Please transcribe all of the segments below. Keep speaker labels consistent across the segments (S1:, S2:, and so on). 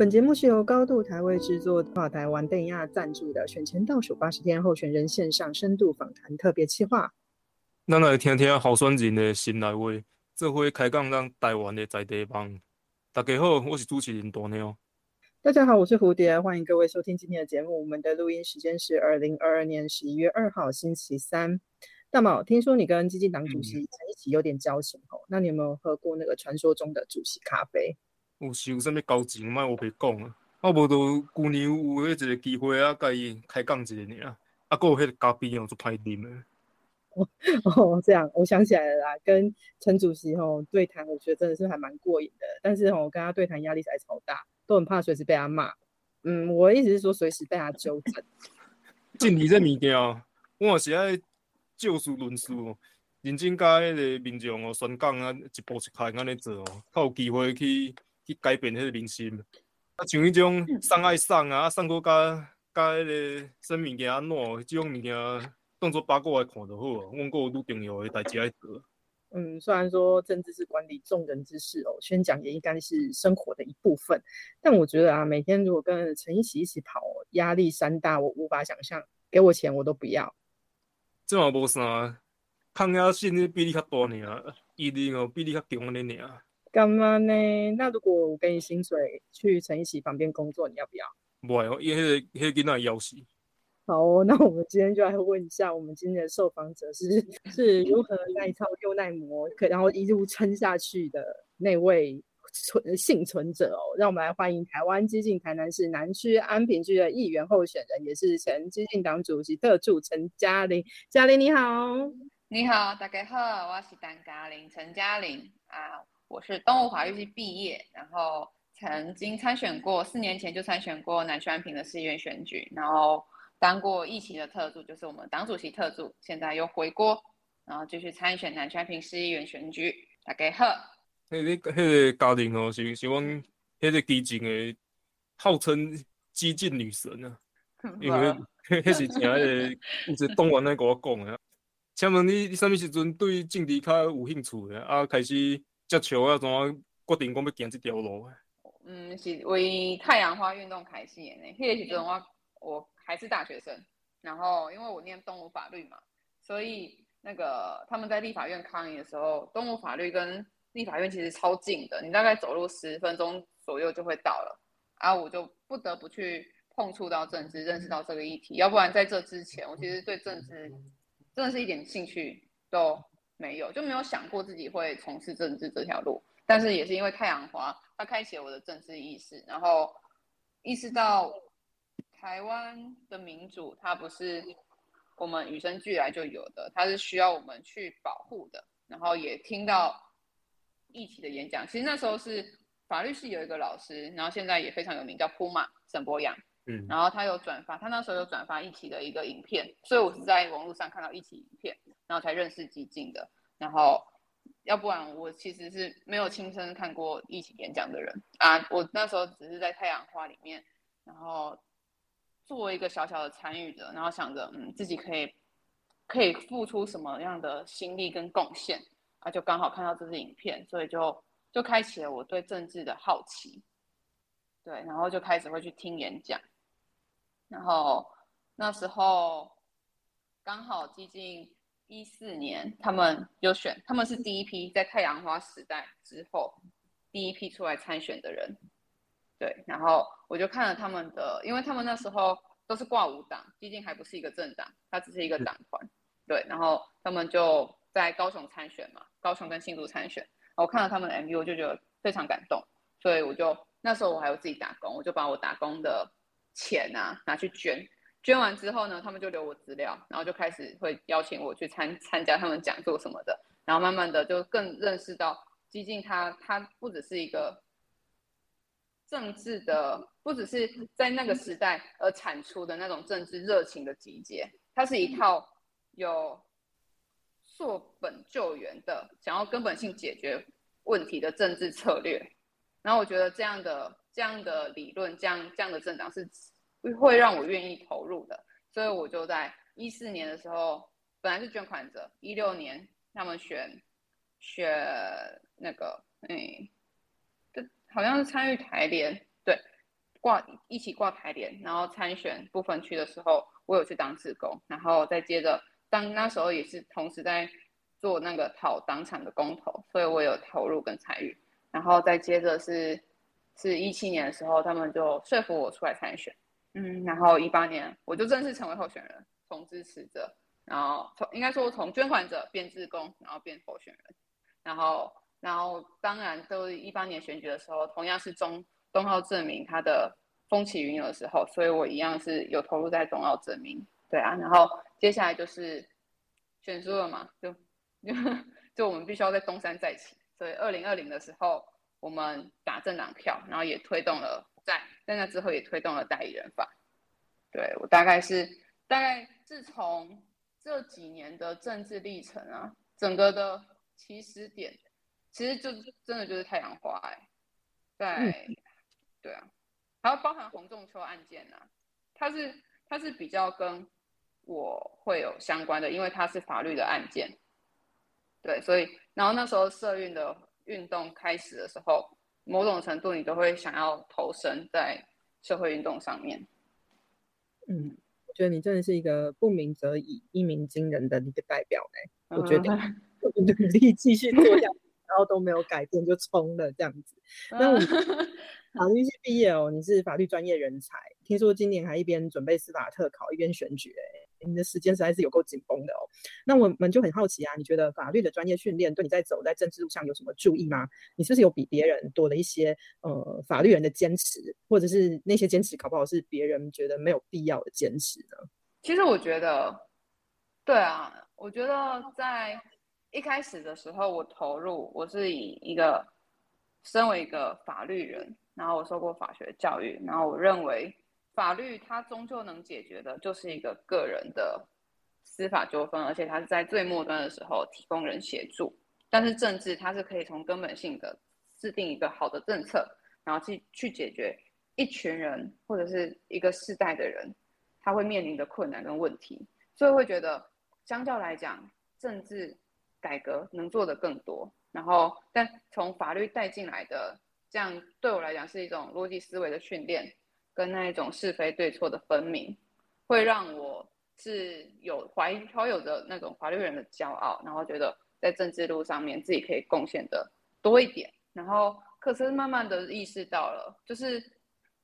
S1: 本节目是由高度台位制作、跨台湾电亚赞助的选前倒数八十天候选人线上深度访谈特别企划。
S2: 咱来听听候选人的心内话，这回开讲咱台湾的在地帮。大家好，我是主持人大鸟。
S1: 大家好，我是蝴蝶，欢迎各位收听今天的节目。我们的录音时间是二零二二年十一月二号星期三。大毛，听说你跟基金党主席在一起有点交情哦，那你有没有喝过那个传说中的主席咖啡？
S2: 有是有啥物交情，莫我别讲啊！啊，无就旧年有迄一个机会啊，甲伊开讲一下尔，啊，有迄个咖啡哦，就歹啉诶。
S1: 哦哦，这样，我想起来了啦，跟陈主席吼对谈，我觉得真的是还蛮过瘾的。但是吼，我跟他对谈压力实在超大，都很怕随时被他骂。嗯，我意思是说随时被他纠正。
S2: 政治这物件，我是爱就事论事哦，认真甲迄个民众哦宣讲啊，一步一开安尼做哦，较有机会去。去改变迄个民心，啊，像迄种送爱送啊，送过甲甲迄个什物件安怎，即种物件当做八卦来看就好啊。阮有愈重要诶代志爱做。
S1: 嗯，虽然说政治是管理众人之事哦，宣讲也应该是生活的一部分，但我觉得啊，每天如果跟陈一起一起跑，压力山大，我无法想象。给我钱我都不要。
S2: 这嘛无啥，抗压性比你较大尔，毅力哦比你较强安尼尔。
S1: 干嘛呢？那如果我给你薪水去陈一喜旁边工作，你要不要？
S2: 不会，因为迄个囡仔要死。
S1: 好哦，那我们今天就来问一下，我们今天的受访者是是如何耐操又耐磨，可然后一路撑下去的那位存幸存者哦。让我们来欢迎台湾激进台南市南区安平区的议员候选人，也是前激进党主席特助陈嘉玲。嘉玲你好，
S3: 你好，大家好，我是陈嘉玲，陈嘉玲啊。我是东吴法律系毕业，然后曾经参选过，四年前就参选过南安平的市议员选举，然后当过议席的特助，就是我们党主席特助，现在又回国，然后继续参选南安平市议员选举。大家好，
S2: 迄个迄个家庭哦，是是阮迄个基进的号称激进女神啊，因为迄是真个，一直东完来跟我讲的。请问你你什么时阵对政治较有兴趣的啊？开始。接球啊，怎么决定讲要行这条路？
S3: 嗯，是为太阳花运动开始的呢。迄个时阵我我还是大学生，然后因为我念动物法律嘛，所以那个他们在立法院抗议的时候，动物法律跟立法院其实超近的，你大概走路十分钟左右就会到了。啊，我就不得不去碰触到政治，认识到这个议题。要不然在这之前，我其实对政治真的是一点兴趣都。没有，就没有想过自己会从事政治这条路。但是也是因为太阳花，它开启了我的政治意识，然后意识到台湾的民主，它不是我们与生俱来就有的，它是需要我们去保护的。然后也听到一起的演讲，其实那时候是法律系有一个老师，然后现在也非常有名，叫铺马沈博阳。然后他有转发，他那时候有转发一起的一个影片，所以我是在网络上看到一起影片。然后才认识激进的，然后要不然我其实是没有亲身看过一起演讲的人啊。我那时候只是在太阳花里面，然后作为一个小小的参与者，然后想着嗯自己可以可以付出什么样的心力跟贡献啊，就刚好看到这支影片，所以就就开启了我对政治的好奇，对，然后就开始会去听演讲，然后那时候刚好接近。一四年，他们有选，他们是第一批在太阳花时代之后第一批出来参选的人，对。然后我就看了他们的，因为他们那时候都是挂五党，毕竟还不是一个政党，它只是一个党团，对。然后他们就在高雄参选嘛，高雄跟新竹参选。我看了他们的 MV，我就觉得非常感动，所以我就那时候我还有自己打工，我就把我打工的钱啊拿去捐。捐完之后呢，他们就留我资料，然后就开始会邀请我去参参加他们讲座什么的，然后慢慢的就更认识到激进，它它不只是一个政治的，不只是在那个时代而产出的那种政治热情的集结，它是一套有溯本救援的，想要根本性解决问题的政治策略。然后我觉得这样的这样的理论，这样这样的政党是。会让我愿意投入的，所以我就在一四年的时候，本来是捐款者，一六年他们选选那个，哎，这好像是参与台联，对，挂一起挂台联，然后参选不分区的时候，我有去当志工，然后再接着当那时候也是同时在做那个讨党产的公投，所以我有投入跟参与，然后再接着是是一七年的时候，他们就说服我出来参选，嗯，然后一八年我就正式成为候选人，从支持者，然后从应该说从捐款者变志工，然后变候选人，然后然后当然都一八年选举的时候，同样是中。东奥证明他的风起云涌的时候，所以我一样是有投入在东奥证明，对啊，然后接下来就是选输了嘛，就就 就我们必须要在东山再起，所以二零二零的时候我们打政党票，然后也推动了在在那之后也推动了代理人法，对我大概是大概自从这几年的政治历程啊，整个的起始点其实就真的就是太阳花哎，在。对啊，还有包含洪仲秋案件呐，它是它是比较跟我会有相关的，因为它是法律的案件。对，所以然后那时候社运的运动开始的时候，某种程度你都会想要投身在社会运动上面。
S1: 嗯，我觉得你真的是一个不鸣则已，一鸣惊人的一个代表呢。我觉得努力继续做下去，然后都没有改变就冲了这样子。那我。法律系毕业哦，你是法律专业人才。听说今年还一边准备司法特考，一边选举，你的时间实在是有够紧绷的哦。那我们就很好奇啊，你觉得法律的专业训练对你在走在政治路上有什么注意吗？你是不是有比别人多了一些呃法律人的坚持，或者是那些坚持搞不好是别人觉得没有必要的坚持呢？
S3: 其实我觉得，对啊，我觉得在一开始的时候，我投入我是以一个身为一个法律人。然后我受过法学教育，然后我认为法律它终究能解决的就是一个个人的司法纠纷，而且它是在最末端的时候提供人协助。但是政治它是可以从根本性的制定一个好的政策，然后去去解决一群人或者是一个世代的人他会面临的困难跟问题。所以会觉得相较来讲，政治改革能做的更多。然后但从法律带进来的。这样对我来讲是一种逻辑思维的训练，跟那一种是非对错的分明，会让我是有怀怀有着那种法律人的骄傲，然后觉得在政治路上面自己可以贡献的多一点。然后可是慢慢的意识到了，就是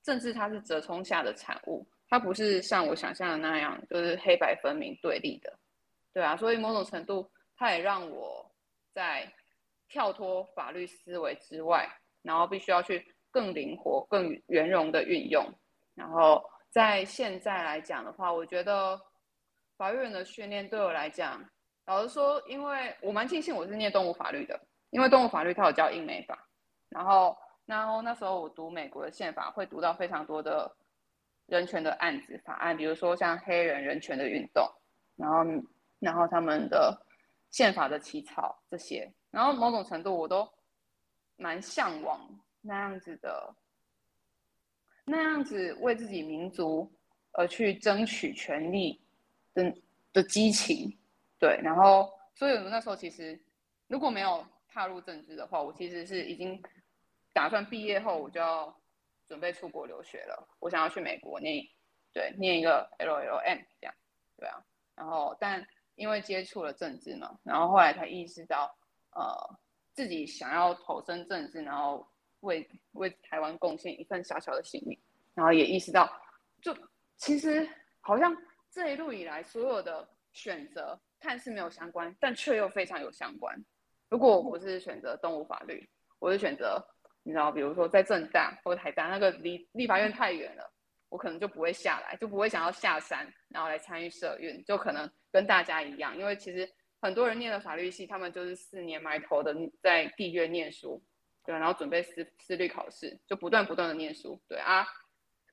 S3: 政治它是折冲下的产物，它不是像我想象的那样，就是黑白分明对立的，对啊。所以某种程度，它也让我在跳脱法律思维之外。然后必须要去更灵活、更圆融的运用。然后在现在来讲的话，我觉得法律人的训练对我来讲，老实说，因为我蛮庆幸我是念动物法律的，因为动物法律它有教英美法。然后，然后那时候我读美国的宪法，会读到非常多的人权的案子法案，比如说像黑人人权的运动，然后，然后他们的宪法的起草这些，然后某种程度我都。蛮向往那样子的，那样子为自己民族而去争取权利的的激情，对。然后，所以我那时候其实如果没有踏入政治的话，我其实是已经打算毕业后我就要准备出国留学了。我想要去美国念，对，念一个 LLM 这样，对啊。然后，但因为接触了政治嘛，然后后来才意识到，呃。自己想要投身政治，然后为为台湾贡献一份小小的心力，然后也意识到，就其实好像这一路以来所有的选择看似没有相关，但却又非常有相关。如果我不是选择动物法律，我是选择你知道，比如说在政大或者台大，那个离立法院太远了，我可能就不会下来，就不会想要下山，然后来参与社运，就可能跟大家一样，因为其实。很多人念了法律系，他们就是四年埋头的在地院念书，对，然后准备思思虑考试，就不断不断的念书，对啊。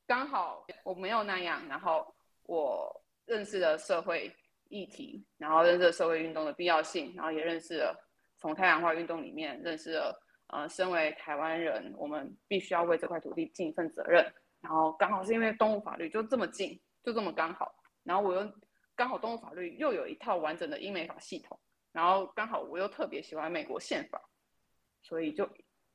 S3: 刚好我没有那样，然后我认识了社会议题，然后认识了社会运动的必要性，然后也认识了从太阳花运动里面认识了，呃，身为台湾人，我们必须要为这块土地尽一份责任。然后刚好是因为动物法律就这么近，就这么刚好，然后我又。刚好动物法律又有一套完整的英美法系统，然后刚好我又特别喜欢美国宪法，所以就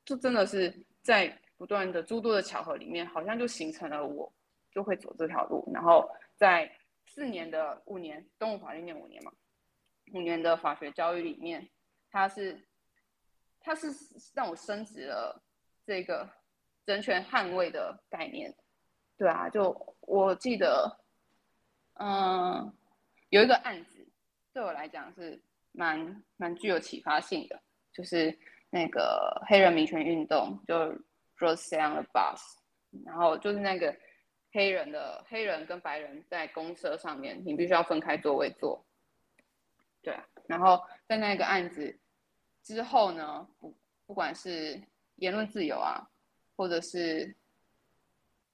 S3: 就真的是在不断的诸多的巧合里面，好像就形成了我就会走这条路。然后在四年的五年动物法律念五年嘛，五年的法学教育里面，它是它是让我升职了这个人权捍卫的概念。对啊，就我记得，嗯，有一个案子对我来讲是蛮蛮具有启发性的，就是那个黑人民权运动，就 Roseanne Bus，然后就是那个黑人的黑人跟白人在公车上面，你必须要分开座位坐。对啊，然后在那个案子之后呢，不不管是言论自由啊，或者是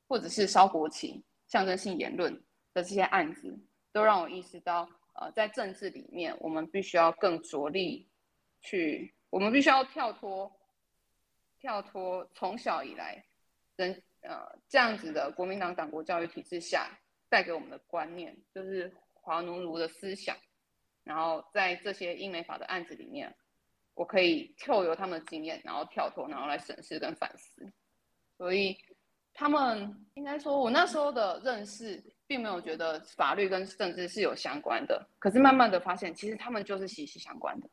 S3: 或者是烧国旗、象征性言论的这些案子，都让我意识到，呃，在政治里面，我们必须要更着力去，我们必须要跳脱，跳脱从小以来人呃这样子的国民党党国教育体制下带给我们的观念，就是华奴奴的思想，然后在这些英美法的案子里面，我可以跳由他们的经验，然后跳脱，然后来审视跟反思，所以。他们应该说，我那时候的认识并没有觉得法律跟政治是有相关的，可是慢慢的发现，其实他们就是息息相关的，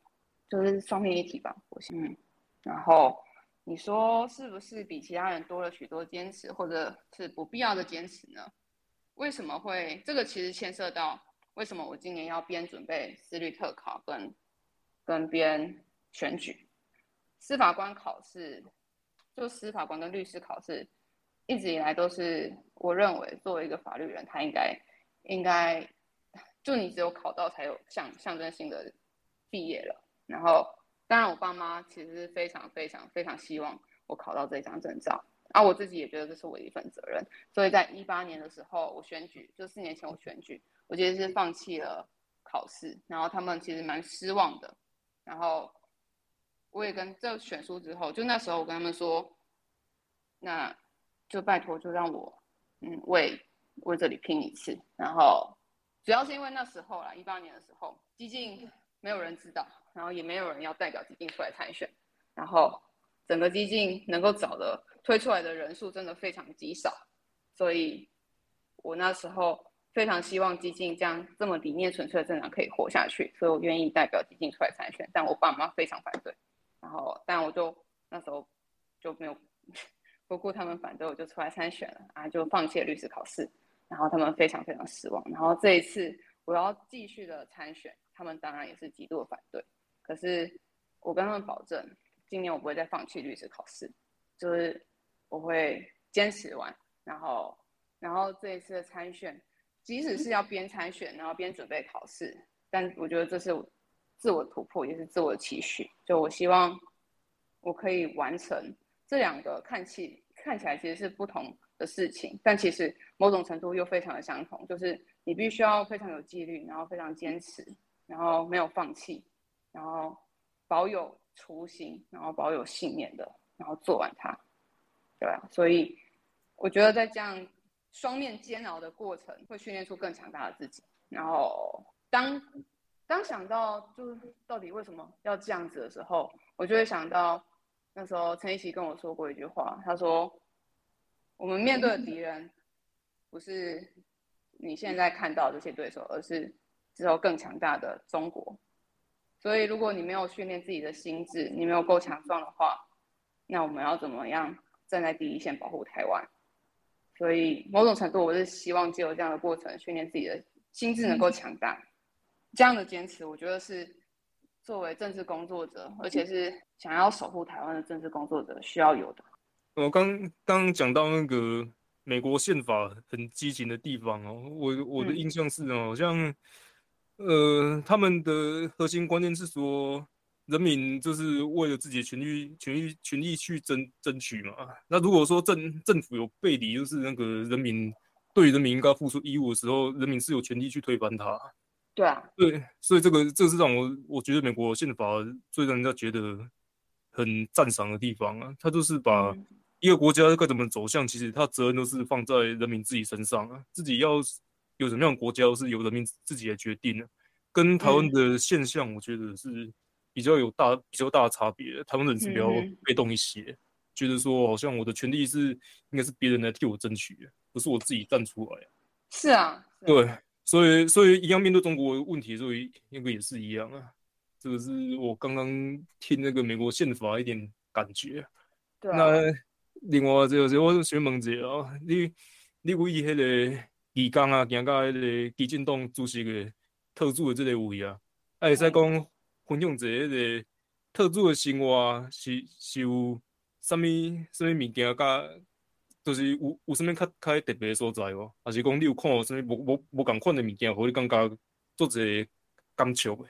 S3: 就是双面一体吧。我想，嗯，然后你说是不是比其他人多了许多坚持，或者是不必要的坚持呢？为什么会？这个其实牵涉到为什么我今年要边准备司律特考，跟跟边选举司法官考试，就司法官跟律师考试。一直以来都是我认为，作为一个法律人，他应该应该就你只有考到才有象象征性的毕业了。然后，当然我爸妈其实非常非常非常希望我考到这张证照，而我自己也觉得这是我的一份责任。所以在一八年的时候，我选举，就四年前我选举，我其实是放弃了考试。然后他们其实蛮失望的。然后我也跟这选书之后，就那时候我跟他们说，那。就拜托，就让我，嗯，为为这里拼一次。然后，主要是因为那时候啦，一八年的时候，毕竟没有人知道，然后也没有人要代表激进出来参选。然后，整个激进能够找的推出来的人数真的非常极少。所以，我那时候非常希望激进这样这么理念纯粹的政党可以活下去，所以我愿意代表激进出来参选。但我爸妈非常反对。然后，但我就那时候就没有。不顾他们反对，我就出来参选了啊！就放弃了律师考试，然后他们非常非常失望。然后这一次我要继续的参选，他们当然也是极度的反对。可是我跟他们保证，今年我不会再放弃律师考试，就是我会坚持完。然后，然后这一次的参选，即使是要边参选然后边准备考试，但我觉得这是自我突破，也是自我期许。就我希望我可以完成这两个看起。看起来其实是不同的事情，但其实某种程度又非常的相同。就是你必须要非常有纪律，然后非常坚持，然后没有放弃，然后保有初心，然后保有信念的，然后做完它，对吧？所以我觉得在这样双面煎熬的过程，会训练出更强大的自己。然后当当想到就是到底为什么要这样子的时候，我就会想到。那时候陈奕奇跟我说过一句话，他说：“我们面对的敌人不是你现在看到这些对手，而是之后更强大的中国。所以，如果你没有训练自己的心智，你没有够强壮的话，那我们要怎么样站在第一线保护台湾？所以，某种程度，我是希望借由这样的过程训练自己的心智能够强大。这样的坚持，我觉得是。”作为政治工作者，而且是想要守护台湾的政治工作者，需要有的。
S2: 我刚刚讲到那个美国宪法很激情的地方哦，我我的印象是哦，好像呃，他们的核心观念是说，人民就是为了自己的权利、权利、权利去争争取嘛。那如果说政政府有背离，就是那个人民对人民应该付出义务的时候，人民是有权利去推翻它。
S3: 对啊，
S2: 对，所以这个这是让我我觉得美国宪法最让人家觉得很赞赏的地方啊，他就是把一个国家该怎么走向，其实他责任都是放在人民自己身上啊，自己要有什么样的国家都是由人民自己来决定的，跟台湾的现象，我觉得是比较有大比较大的差别，台湾人是比较被动一些，觉得说，好像我的权利是应该是别人来替我争取的，不是我自己站出来。
S3: 是啊，
S2: 对，所以所以一样面对中国问题，所以那个也是一样啊。这个是我刚刚听那个美国宪法一点感觉。
S3: 对。
S2: 那另外就是我想问一下啊，你你为迄个义工啊，行到迄个基进党主席个特助的即个位啊，啊会使讲分享一下迄个特助的生活是是有啥物啥物物件，甲就是有有啥物较较特别所在无？还是讲你有看有啥物无无无共款的物件，互你感觉做一个感触的？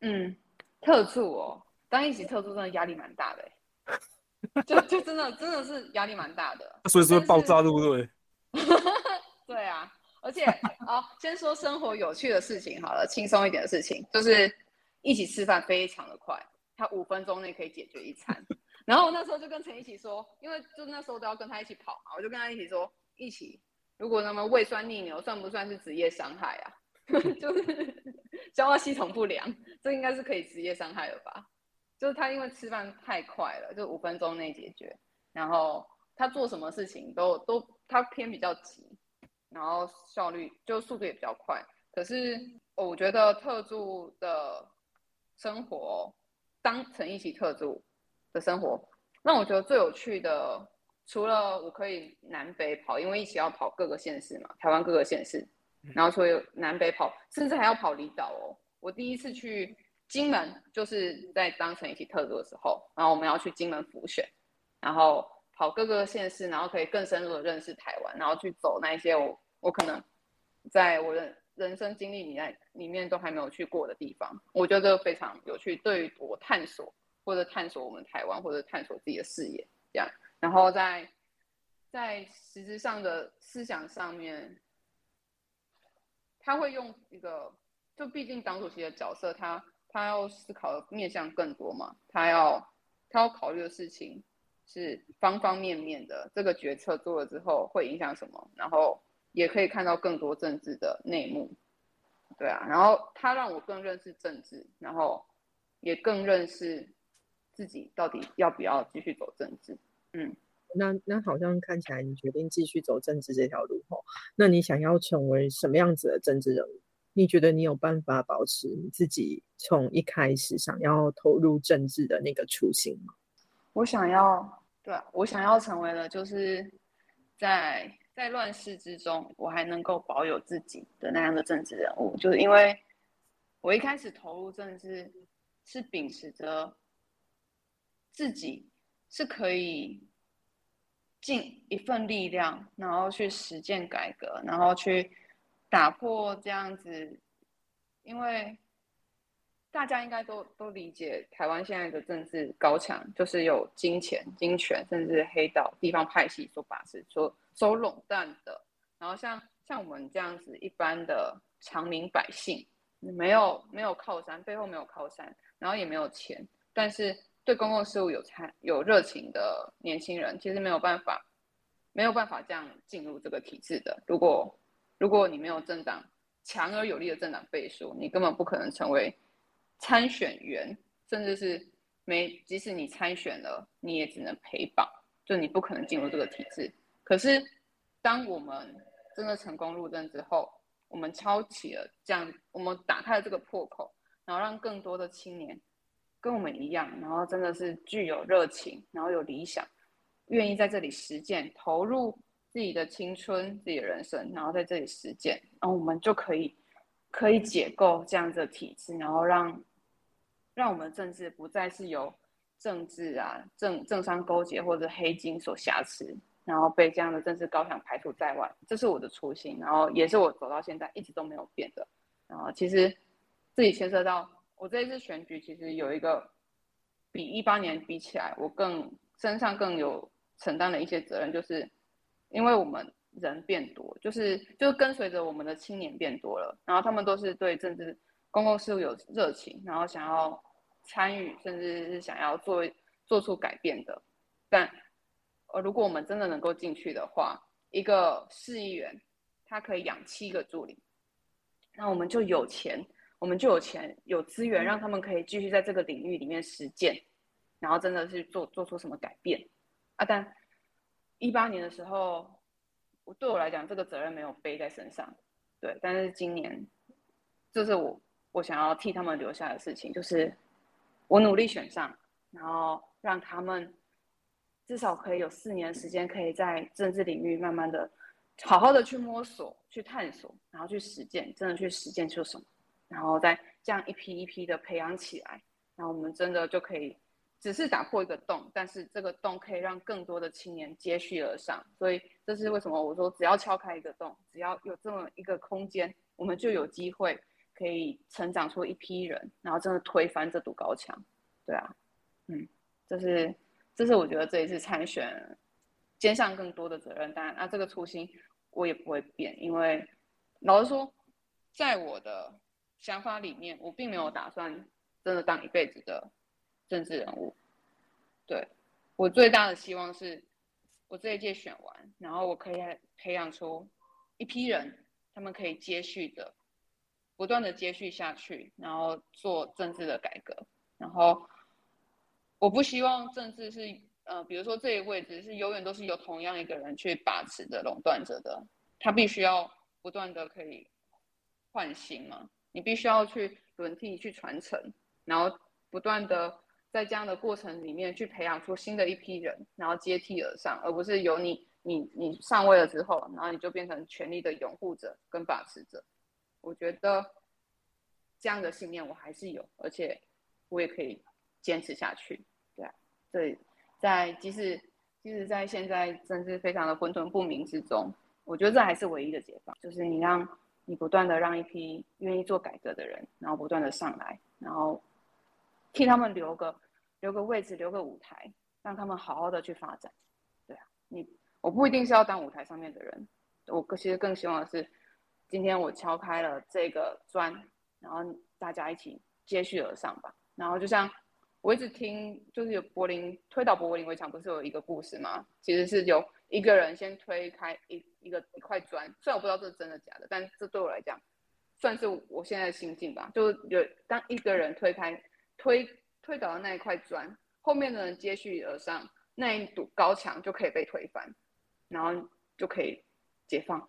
S3: 嗯，特助哦，当一级特助真的压力蛮大的。就就真的真的是压力蛮大的，
S2: 所以说爆炸对不对？
S3: 对啊，而且好，先说生活有趣的事情好了，轻松一点的事情，就是一起吃饭非常的快，他五分钟内可以解决一餐。然后我那时候就跟陈一起说，因为就那时候都要跟他一起跑嘛，我就跟他一起说，一起如果那么胃酸逆流算不算是职业伤害啊？就是 消化系统不良，这应该是可以职业伤害了吧？就是他因为吃饭太快了，就五分钟内解决，然后他做什么事情都都他偏比较急，然后效率就速度也比较快。可是我觉得特助的生活，当成一起特助的生活，那我觉得最有趣的，除了我可以南北跑，因为一起要跑各个县市嘛，台湾各个县市，然后所以南北跑，甚至还要跑离岛哦。我第一次去。金门就是在当成一起特助的时候，然后我们要去金门浮选，然后跑各个县市，然后可以更深入的认识台湾，然后去走那一些我我可能在我的人生经历里面里面都还没有去过的地方，我觉得非常有趣，对于我探索或者探索我们台湾或者探索自己的视野这样，然后在在实质上的思想上面，他会用一个，就毕竟党主席的角色，他。他要思考的面向更多嘛？他要他要考虑的事情是方方面面的。这个决策做了之后会影响什么？然后也可以看到更多政治的内幕，对啊。然后他让我更认识政治，然后也更认识自己到底要不要继续走政治。嗯，
S1: 那那好像看起来你决定继续走政治这条路后？那你想要成为什么样子的政治人物？你觉得你有办法保持你自己从一开始想要投入政治的那个初心吗？
S3: 我想要，对，我想要成为了，就是在在乱世之中，我还能够保有自己的那样的政治人物，就是因为我一开始投入政治是秉持着自己是可以尽一份力量，然后去实践改革，然后去。打破这样子，因为大家应该都都理解，台湾现在的政治高墙就是有金钱、金权，甚至黑道、地方派系所把持、所走垄断的。然后像像我们这样子一般的常民百姓，没有没有靠山，背后没有靠山，然后也没有钱，但是对公共事务有参有热情的年轻人，其实没有办法没有办法这样进入这个体制的。如果如果你没有政党强而有力的政党背书，你根本不可能成为参选员，甚至是没即使你参选了，你也只能陪绑，就你不可能进入这个体制。可是，当我们真的成功入政之后，我们敲起了这样，我们打开了这个破口，然后让更多的青年跟我们一样，然后真的是具有热情，然后有理想，愿意在这里实践投入。自己的青春，自己的人生，然后在这里实践，然后我们就可以可以解构这样子的体制，然后让让我们的政治不再是由政治啊政政商勾结或者黑金所挟持，然后被这样的政治高墙排除在外。这是我的初心，然后也是我走到现在一直都没有变的。然后其实自己牵涉到我这一次选举，其实有一个比一八年比起来，我更身上更有承担的一些责任，就是。因为我们人变多，就是就跟随着我们的青年变多了，然后他们都是对政治公共事务有热情，然后想要参与，甚至是想要做做出改变的。但呃，如果我们真的能够进去的话，一个市议员他可以养七个助理，那我们就有钱，我们就有钱有资源，让他们可以继续在这个领域里面实践，然后真的是做做出什么改变。啊，但一八年的时候，我对我来讲这个责任没有背在身上，对，但是今年，这是我我想要替他们留下的事情，就是我努力选上，然后让他们至少可以有四年时间，可以在政治领域慢慢的、好好的去摸索、去探索，然后去实践，真的去实践出什么，然后再这样一批一批的培养起来，然后我们真的就可以。只是打破一个洞，但是这个洞可以让更多的青年接续而上，所以这是为什么我说只要敲开一个洞，只要有这么一个空间，我们就有机会可以成长出一批人，然后真的推翻这堵高墙。对啊，嗯，这是这是我觉得这一次参选肩上更多的责任，当然啊这个初心我也不会变，因为老实说，在我的想法里面，我并没有打算真的当一辈子的。政治人物，对我最大的希望是，我这一届选完，然后我可以培养出一批人，他们可以接续的，不断的接续下去，然后做政治的改革。然后我不希望政治是，呃，比如说这一位置是永远都是由同样一个人去把持的垄断者的，他必须要不断的可以换新嘛，你必须要去轮替去传承，然后不断的。在这样的过程里面，去培养出新的一批人，然后接替而上，而不是由你你你上位了之后，然后你就变成权力的拥护者跟把持者。我觉得这样的信念我还是有，而且我也可以坚持下去。对，在即使即使在现在政治非常的混沌不明之中，我觉得这还是唯一的解放，就是你让你不断的让一批愿意做改革的人，然后不断的上来，然后。替他们留个留个位置，留个舞台，让他们好好的去发展。对啊，你我不一定是要当舞台上面的人，我其实更希望的是，今天我敲开了这个砖，然后大家一起接续而上吧。然后就像我一直听，就是有柏林推倒柏林围墙，不是有一个故事吗？其实是有一个人先推开一一个一块砖，虽然我不知道这是真的假的，但这对我来讲算是我现在的心境吧。就是有当一个人推开。推推倒的那一块砖，后面的人接续而上，那一堵高墙就可以被推翻，然后就可以解放，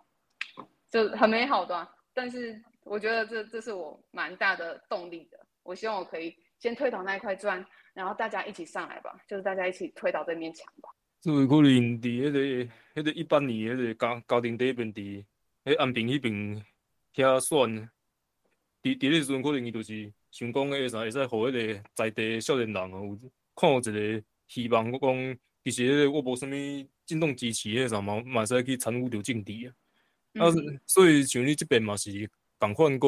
S3: 就很美好的。但是我觉得这这是我蛮大的动力的。我希望我可以先推倒那一块砖，然后大家一起上来吧，就是大家一起推倒这面墙吧。
S2: 作为可能伫迄个迄个一八年迄个家家庭第一边伫迄安平迄边遐选，伫伫迄时阵可能伊就是。想讲个啥，会使互迄个在地少年人哦，有看有一个希望。我讲其实我无啥物震动支持迄啥嘛，嘛使去参与着政治啊。啊，所以像你即边嘛是共款个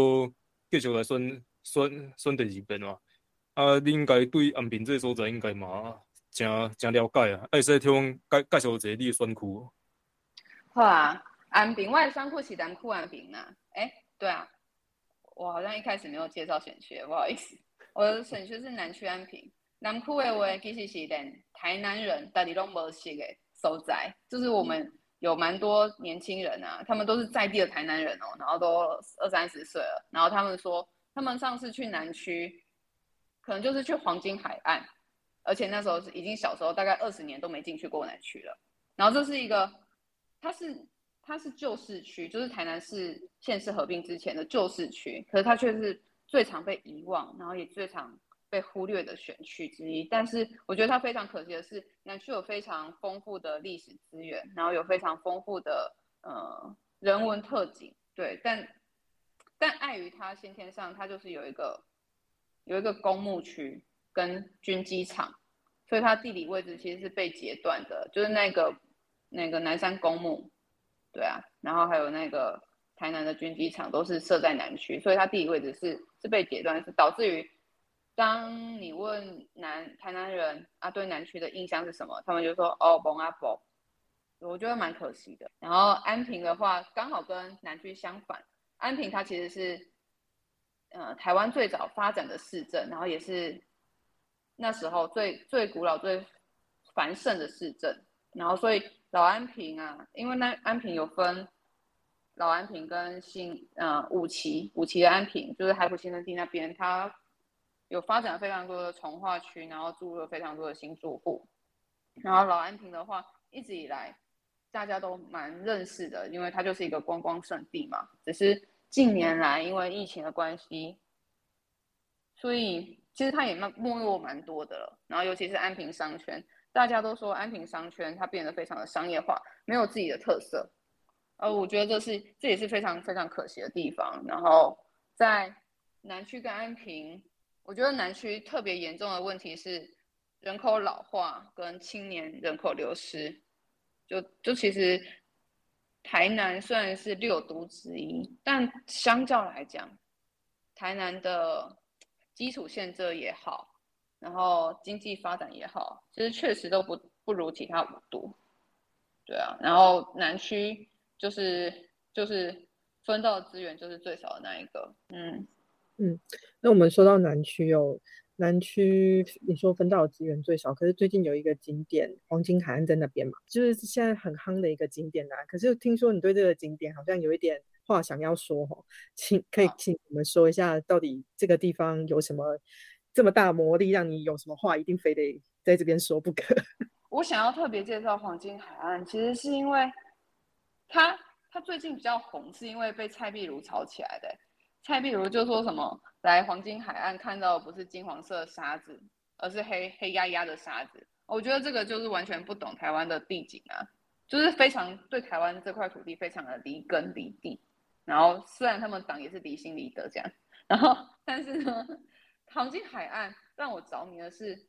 S2: 继续来选选选第二遍嘛。啊，你应该对安平这个所在应该嘛真真了解啊。会使替我介介绍一下你的选区。
S3: 好啊，安平我的选区是南区安平啊。诶，对啊。我好像一开始没有介绍选区，不好意思。我的选区是南区安平，南区的话其实是连台南人大家都无识的所在，就是我们有蛮多年轻人啊，他们都是在地的台南人哦，然后都二三十岁了，然后他们说他们上次去南区，可能就是去黄金海岸，而且那时候是已经小时候，大概二十年都没进去过南区了。然后这是一个，它是。它是旧市区，就是台南市县市合并之前的旧市区，可是它却是最常被遗忘，然后也最常被忽略的选区之一。但是我觉得它非常可惜的是，南区有非常丰富的历史资源，然后有非常丰富的呃人文特景，对，但但碍于它先天上，它就是有一个有一个公墓区跟军机场，所以它地理位置其实是被截断的，就是那个那个南山公墓。对啊，然后还有那个台南的军机场都是设在南区，所以它地理位置是是被截断，是导致于当你问南台南人啊对南区的印象是什么，他们就说哦蒙阿伯，我觉得蛮可惜的。然后安平的话刚好跟南区相反，安平它其实是呃台湾最早发展的市镇，然后也是那时候最最古老最繁盛的市镇，然后所以。老安平啊，因为那安平有分老安平跟新呃五旗，五旗的安平就是海普新生地那边，它有发展非常多的从化区，然后注入了非常多的新住户，然后老安平的话，一直以来大家都蛮认识的，因为它就是一个观光胜地嘛。只是近年来因为疫情的关系，所以其实它也没没落蛮多的了。然后尤其是安平商圈，大家都说安平商圈它变得非常的商业化，没有自己的特色。呃，我觉得这是这也是非常非常可惜的地方。然后在南区跟安平，我觉得南区特别严重的问题是人口老化跟青年人口流失。就就其实台南虽然是六都之一，但相较来讲，台南的基础建设也好，然后经济发展也好，其实确实都不不如其他五都。对啊，然后南区。就是就是分到资源就是最少的那一个，嗯
S1: 嗯。那我们说到南区哦，南区你说分到的资源最少，可是最近有一个景点黄金海岸在那边嘛，就是现在很夯的一个景点啊。可是听说你对这个景点好像有一点话想要说哦，请可以请我们说一下，到底这个地方有什么这么大魔力，让你有什么话一定非得在这边说不可？
S3: 我想要特别介绍黄金海岸，其实是因为。它它最近比较红，是因为被蔡壁如炒起来的。蔡壁如就说什么来黄金海岸看到的不是金黄色沙子，而是黑黑压压的沙子。我觉得这个就是完全不懂台湾的地景啊，就是非常对台湾这块土地非常的离根离地。然后虽然他们党也是离心离德这样，然后但是呢，黄金海岸让我着迷的是，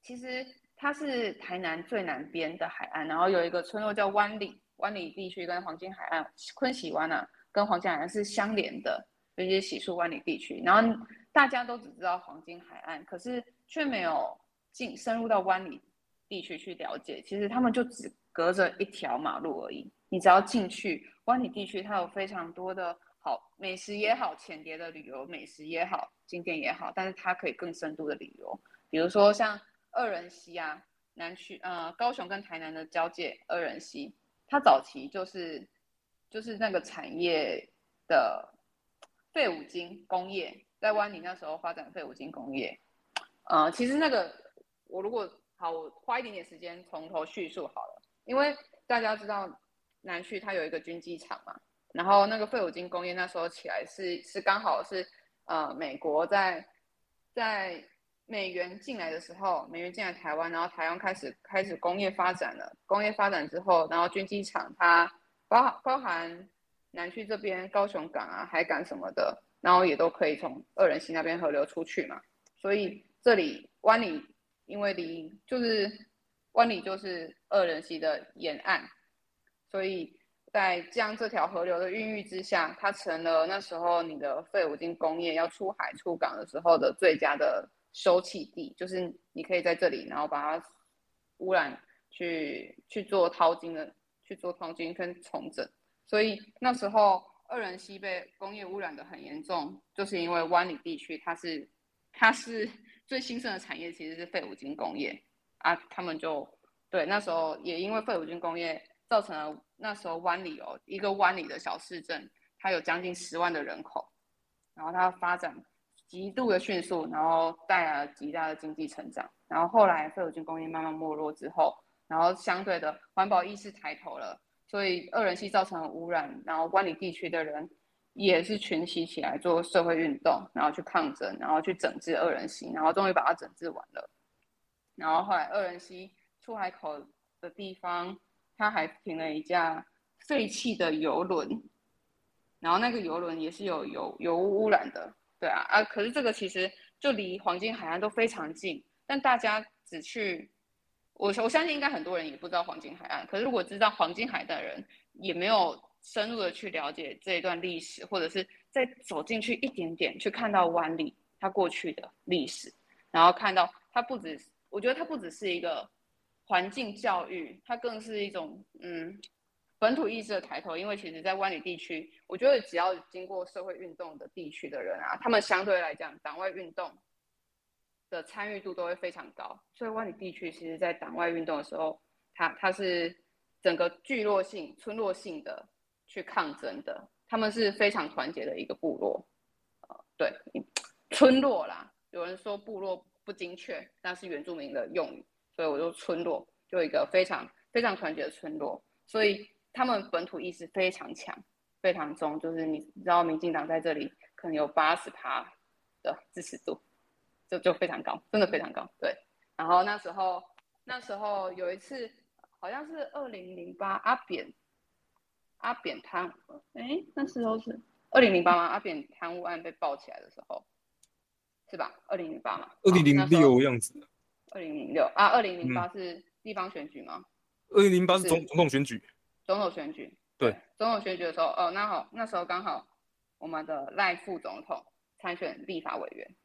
S3: 其实它是台南最南边的海岸，然后有一个村落叫湾里。湾里地区跟黄金海岸、昆喜湾啊，跟黄金海岸是相连的，尤其是洗漱湾里地区。然后大家都只知道黄金海岸，可是却没有进深入到湾里地区去了解。其实他们就只隔着一条马路而已。你只要进去湾里地区，它有非常多的好美食也好，浅碟的旅游美食也好，景点也好，但是它可以更深度的旅游，比如说像二人溪啊，南区呃高雄跟台南的交界二人溪。它早期就是就是那个产业的废五金工业，在湾里那时候发展废五金工业。呃，其实那个我如果好，我花一点点时间从头叙述好了，因为大家知道南区它有一个军机场嘛，然后那个废五金工业那时候起来是是刚好是呃美国在在。美元进来的时候，美元进来台湾，然后台湾开始开始工业发展了。工业发展之后，然后军机场它包包含南区这边高雄港啊、海港什么的，然后也都可以从二人溪那边河流出去嘛。所以这里湾里因为离就是湾里就是二人溪的沿岸，所以在将这条河流的孕育之下，它成了那时候你的废五金工业要出海出港的时候的最佳的。收气地就是你可以在这里，然后把它污染去去做淘金的，去做淘金跟重整。所以那时候二人溪被工业污染的很严重，就是因为湾里地区它是它是最兴盛的产业，其实是废五金工业啊。他们就对那时候也因为废五金工业造成了那时候湾里哦一个湾里的小市镇，它有将近十万的人口，然后它发展。极度的迅速，然后带来了极大的经济成长。然后后来废五金工业慢慢没落之后，然后相对的环保意识抬头了，所以二人溪造成污染，然后万里地区的人也是群起起来做社会运动，然后去抗争，然后去整治二人溪，然后终于把它整治完了。然后后来二人溪出海口的地方，它还停了一架废弃的游轮，然后那个游轮也是有油油污染的。对啊，啊，可是这个其实就离黄金海岸都非常近，但大家只去，我我相信应该很多人也不知道黄金海岸。可是如果知道黄金海的人，也没有深入的去了解这一段历史，或者是再走进去一点点，去看到湾里它过去的历史，然后看到它不止，我觉得它不只是一个环境教育，它更是一种嗯。本土意识的抬头，因为其实，在湾里地区，我觉得只要经过社会运动的地区的人啊，他们相对来讲，党外运动的参与度都会非常高。所以，湾里地区其实，在党外运动的时候，它它是整个聚落性、村落性的去抗争的，他们是非常团结的一个部落。呃，对，村落啦，有人说部落不精确，那是原住民的用语，所以我就村落就一个非常非常团结的村落，所以他们本土意识非常强，非常重，就是你知道民进党在这里可能有八十趴的支持度，就就非常高，真的非常高。对，然后那时候那时候有一次好像是二零零八阿扁阿扁贪，哎，那时候是二零零八吗？阿扁贪污案被爆起来的时候。是吧？二零零八嘛，
S2: 二零零六样子。
S3: 二零零六啊，二零零八是地方选举吗？
S2: 二零零八是总总统选举。
S3: 总统选举。
S2: 对，
S3: 总统选举的时候，哦，那好，那时候刚好我们的赖副总统参选立法委员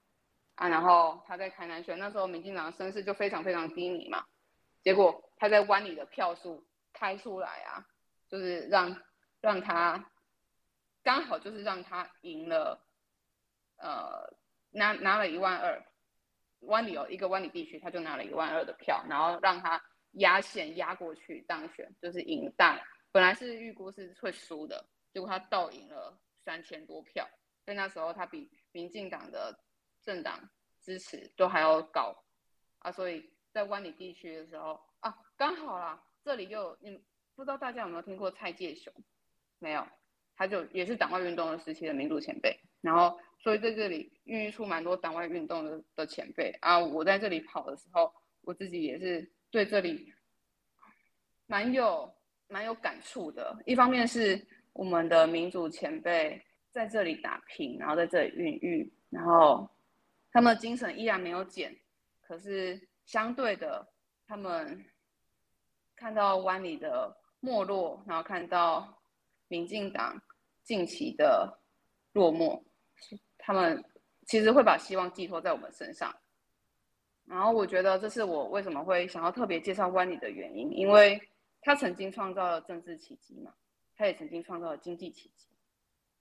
S3: 啊，然后他在台南选，那时候民进党声势就非常非常低迷嘛，结果他在湾里的票数开出来啊，就是让让他刚好就是让他赢了，呃。拿拿了一万二，湾里有一个湾里地区，他就拿了一万二的票，然后让他压线压过去当选，就是赢大。本来是预估是会输的，结果他倒赢了三千多票，在那时候他比民进党的政党支持都还要高啊，所以在湾里地区的时候啊，刚好啦，这里就你不知道大家有没有听过蔡介雄？没有，他就也是党外运动的时期的民主前辈，然后。所以在这里孕育出蛮多党外运动的的前辈啊！我在这里跑的时候，我自己也是对这里蛮有蛮有感触的。一方面是我们的民主前辈在这里打拼，然后在这里孕育，然后他们的精神依然没有减。可是相对的，他们看到湾里的没落，然后看到民进党近期的落寞。他们其实会把希望寄托在我们身上，然后我觉得这是我为什么会想要特别介绍湾里的原因，因为他曾经创造了政治奇迹嘛，他也曾经创造了经济奇迹，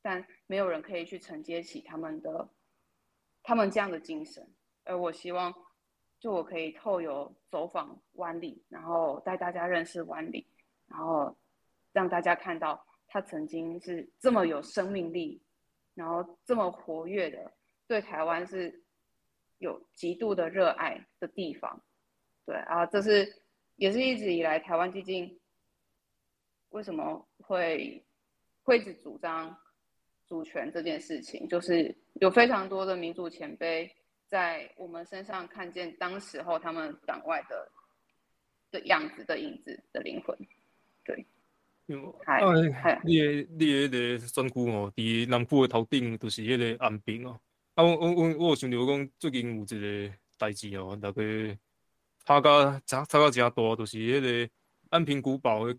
S3: 但没有人可以去承接起他们的他们这样的精神，而我希望就我可以透由走访湾里，然后带大家认识湾里，然后让大家看到他曾经是这么有生命力。然后这么活跃的，对台湾是有极度的热爱的地方，对啊，这是也是一直以来台湾基金为什么会会一直主张主权这件事情，就是有非常多的民主前辈在我们身上看见当时候他们党外的的样子的影子的灵魂，对。
S2: 啊，你诶，你诶，迄个选区哦，伫南部诶头顶，就是迄个安平哦。啊，我我我我有想着讲，最近有一个代志哦，大概吵甲吵吵到真大，就是迄个安平古堡诶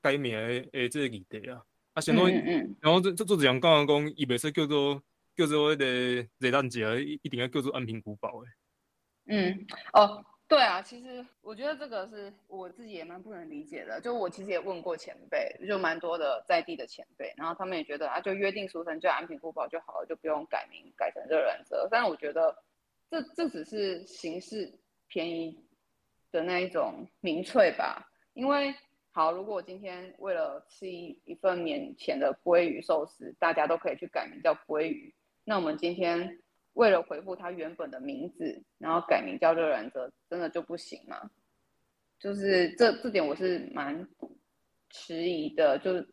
S2: 改名诶诶，这个议题啊。啊，相当于，然后这这做一样讲讲，伊袂使叫做叫做迄个热蛋节，一一定要叫做安平古堡诶。
S3: 嗯，哦。对啊，其实我觉得这个是我自己也蛮不能理解的。就我其实也问过前辈，就蛮多的在地的前辈，然后他们也觉得啊，就约定俗成叫安平古堡就好了，就不用改名改成热兰泽。但是我觉得这这只是形式便宜的那一种民粹吧。因为好，如果我今天为了吃一一份免钱的鲑鱼寿司，大家都可以去改名叫鲑鱼，那我们今天。为了回复他原本的名字，然后改名叫热兰泽，真的就不行吗？就是这这点我是蛮迟疑的。就是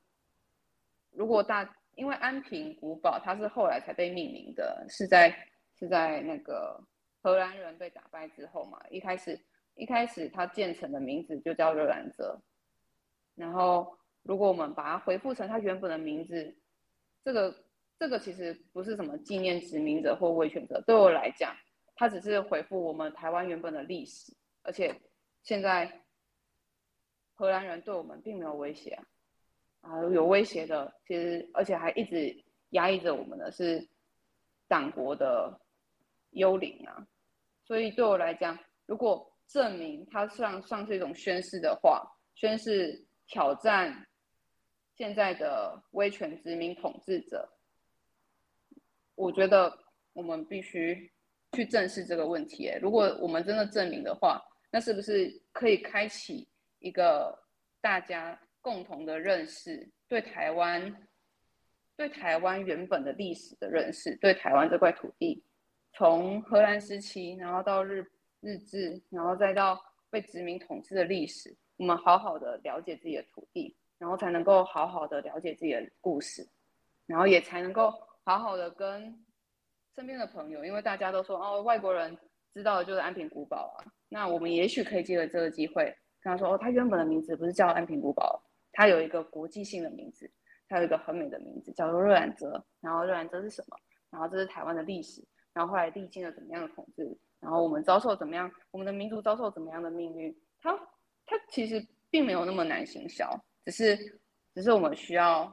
S3: 如果大，因为安平古堡它是后来才被命名的，是在是在那个荷兰人被打败之后嘛。一开始一开始它建成的名字就叫热兰泽，然后如果我们把它回复成它原本的名字，这个。这个其实不是什么纪念殖民者或维权者，对我来讲，它只是回复我们台湾原本的历史。而且现在荷兰人对我们并没有威胁啊，啊，有威胁的其实而且还一直压抑着我们的是党国的幽灵啊。所以对我来讲，如果证明它像像是一种宣誓的话，宣誓挑战现在的威权殖民统治者。我觉得我们必须去正视这个问题。如果我们真的证明的话，那是不是可以开启一个大家共同的认识，对台湾、对台湾原本的历史的认识，对台湾这块土地，从荷兰时期，然后到日日治，然后再到被殖民统治的历史，我们好好的了解自己的土地，然后才能够好好的了解自己的故事，然后也才能够好好的跟身边的朋友，因为大家都说哦，外国人知道的就是安平古堡啊，那我们也许可以借着这个机会跟他说哦，他原本的名字不是叫安平古堡，它有一个国际性的名字，它有一个很美的名字叫做热兰泽，然后热兰泽是什么？然后这是台湾的历史，然后后来历经了怎么样的统治？然后我们遭受怎么样？我们的民族遭受怎么样的命运？它它其实并没有那么难行销，只是只是我们需要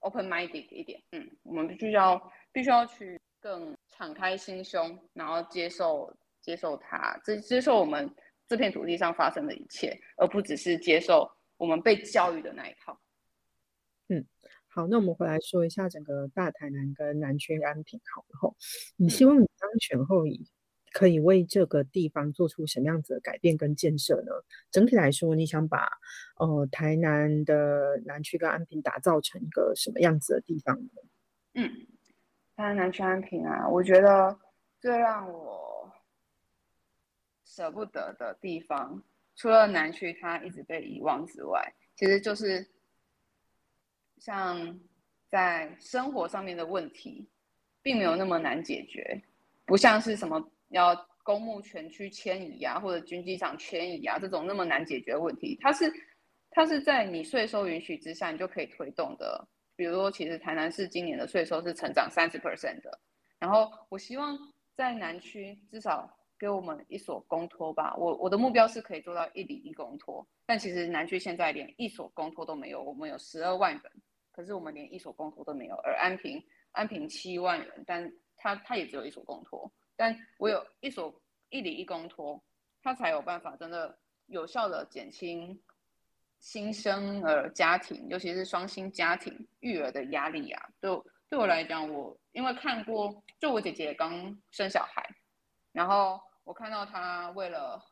S3: open minded 一点，嗯，我们必须要必须要去更敞开心胸，然后接受接受它，接接受我们这片土地上发生的一切，而不只是接受我们被教育的那一套。
S1: 嗯，好，那我们回来说一下整个大台南跟南区安平，好了后，你希望你当选后以。可以为这个地方做出什么样子的改变跟建设呢？整体来说，你想把呃台南的南区跟安平打造成一个什么样子的地方呢？
S3: 嗯，台南南区安平啊，我觉得最让我舍不得的地方，除了南区它一直被遗忘之外，其实就是像在生活上面的问题，并没有那么难解决，不像是什么。要公墓全区迁移啊，或者军机场迁移啊，这种那么难解决的问题，它是它是在你税收允许之下，你就可以推动的。比如说，其实台南市今年的税收是成长三十 percent 的，然后我希望在南区至少给我们一所公托吧。我我的目标是可以做到一里一公托，但其实南区现在连一所公托都没有。我们有十二万人，可是我们连一所公托都没有。而安平安平七万人，但他他也只有一所公托。但我有一所一里一公托，他才有办法真的有效的减轻新生儿家庭，尤其是双薪家庭育儿的压力啊。对对我来讲，我因为看过，就我姐姐刚生小孩，然后我看到她为了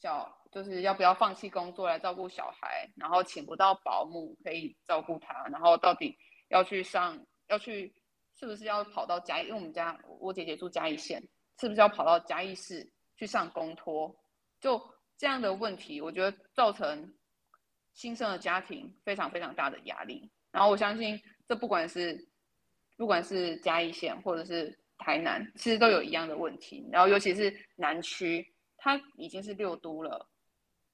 S3: 小，就是要不要放弃工作来照顾小孩，然后请不到保姆可以照顾他，然后到底要去上要去。是不是要跑到嘉义？因为我们家我姐姐住嘉义县，是不是要跑到嘉义市去上公托？就这样的问题，我觉得造成新生的家庭非常非常大的压力。然后我相信，这不管是不管是嘉义县或者是台南，其实都有一样的问题。然后尤其是南区，它已经是六都了，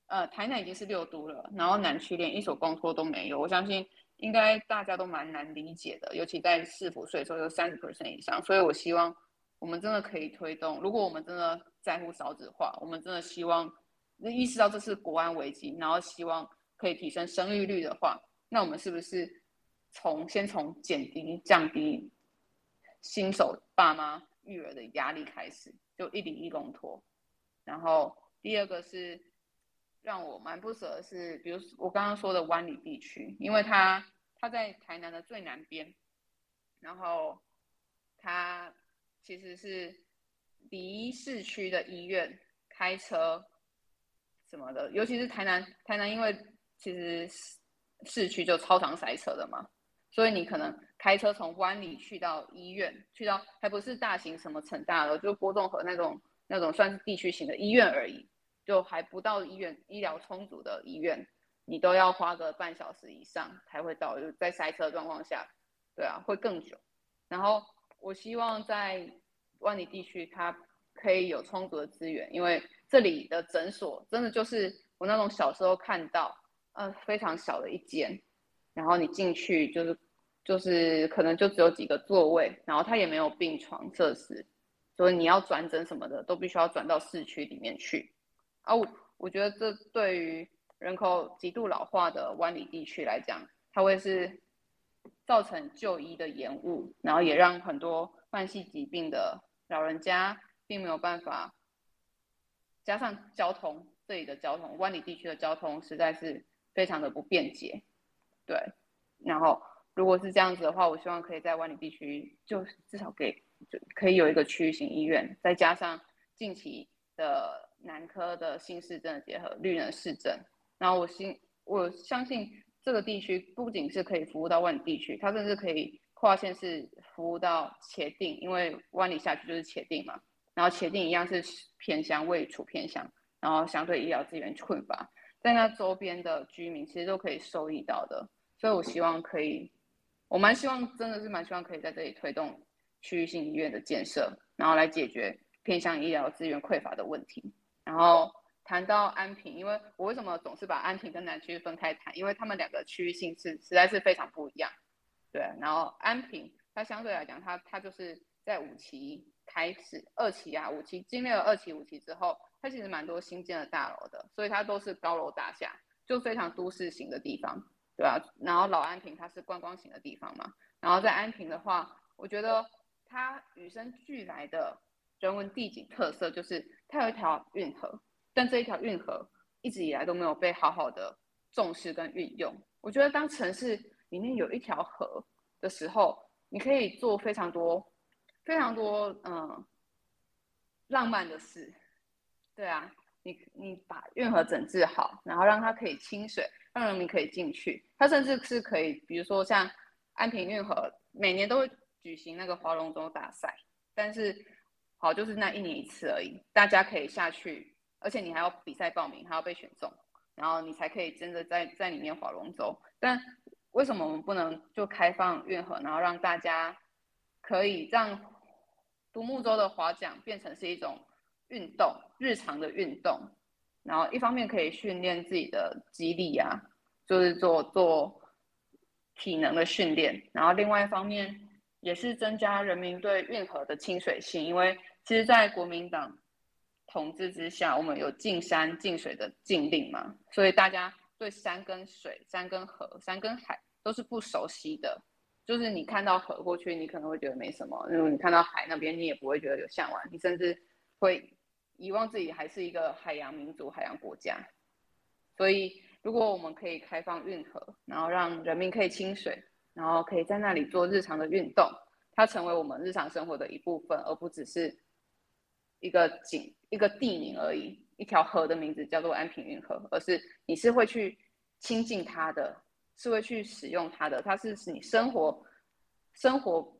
S3: 呃，台南已经是六都了，然后南区连一所公托都没有。我相信。应该大家都蛮难理解的，尤其在市府税收有三十 percent 以上，所以我希望我们真的可以推动。如果我们真的在乎少子化，我们真的希望意识到这是国安危机，然后希望可以提升生育率的话，那我们是不是从先从减低降低新手爸妈育儿的压力开始，就一比一公托。然后第二个是。让我蛮不舍的是，比如我刚刚说的湾里地区，因为它它在台南的最南边，然后它其实是离市区的医院开车什么的，尤其是台南台南，因为其实市区就超常塞车的嘛，所以你可能开车从湾里去到医院，去到还不是大型什么城大的，就波动和那种那种算是地区型的医院而已。就还不到医院，医疗充足的医院，你都要花个半小时以上才会到，就在塞车状况下，对啊，会更久。然后我希望在万里地区，它可以有充足的资源，因为这里的诊所真的就是我那种小时候看到，呃，非常小的一间，然后你进去就是就是可能就只有几个座位，然后它也没有病床设施，所以你要转诊什么的都必须要转到市区里面去。啊，我我觉得这对于人口极度老化的湾里地区来讲，它会是造成就医的延误，然后也让很多慢性疾病的老人家并没有办法。加上交通，这里的交通，湾里地区的交通实在是非常的不便捷。对，然后如果是这样子的话，我希望可以在湾里地区，就至少给就可以有一个区域型医院，再加上近期的。南科的新市镇结合绿能市镇，然后我信我相信这个地区不仅是可以服务到万里地区，它甚至可以跨县市服务到茄定，因为万里下去就是茄定嘛。然后茄定一样是偏乡，位处偏乡，然后相对医疗资源困乏，在那周边的居民其实都可以受益到的。所以我希望可以，我蛮希望，真的是蛮希望可以在这里推动区域性医院的建设，然后来解决偏向医疗资源匮乏的问题。然后谈到安平，因为我为什么总是把安平跟南区分开谈？因为他们两个区域性是实在是非常不一样。对，然后安平它相对来讲，它它就是在五期开始，二期啊五期经历了二期五期之后，它其实蛮多新建的大楼的，所以它都是高楼大厦，就非常都市型的地方。对吧？然后老安平它是观光型的地方嘛，然后在安平的话，我觉得它与生俱来的人文地景特色就是它有一条运河，但这一条运河一直以来都没有被好好的重视跟运用。我觉得当城市里面有一条河的时候，你可以做非常多、非常多嗯浪漫的事。对啊，你你把运河整治好，然后让它可以清水。让人民可以进去，它甚至是可以，比如说像安平运河，每年都会举行那个划龙舟大赛，但是好就是那一年一次而已，大家可以下去，而且你还要比赛报名，还要被选中，然后你才可以真的在在里面划龙舟。但为什么我们不能就开放运河，然后让大家可以让独木舟的划桨变成是一种运动，日常的运动？然后一方面可以训练自己的肌力啊，就是做做体能的训练。然后另外一方面也是增加人民对运河的亲水性，因为其实，在国民党统治之下，我们有禁山禁水的禁令嘛，所以大家对山跟水、山跟河、山跟海都是不熟悉的。就是你看到河过去，你可能会觉得没什么；如果你看到海那边，你也不会觉得有向往，你甚至会。遗忘自己还是一个海洋民族、海洋国家，所以如果我们可以开放运河，然后让人民可以清水，然后可以在那里做日常的运动，它成为我们日常生活的一部分，而不只是一个景、一个地名而已。一条河的名字叫做安平运河，而是你是会去亲近它的，是会去使用它的，它是你生活生活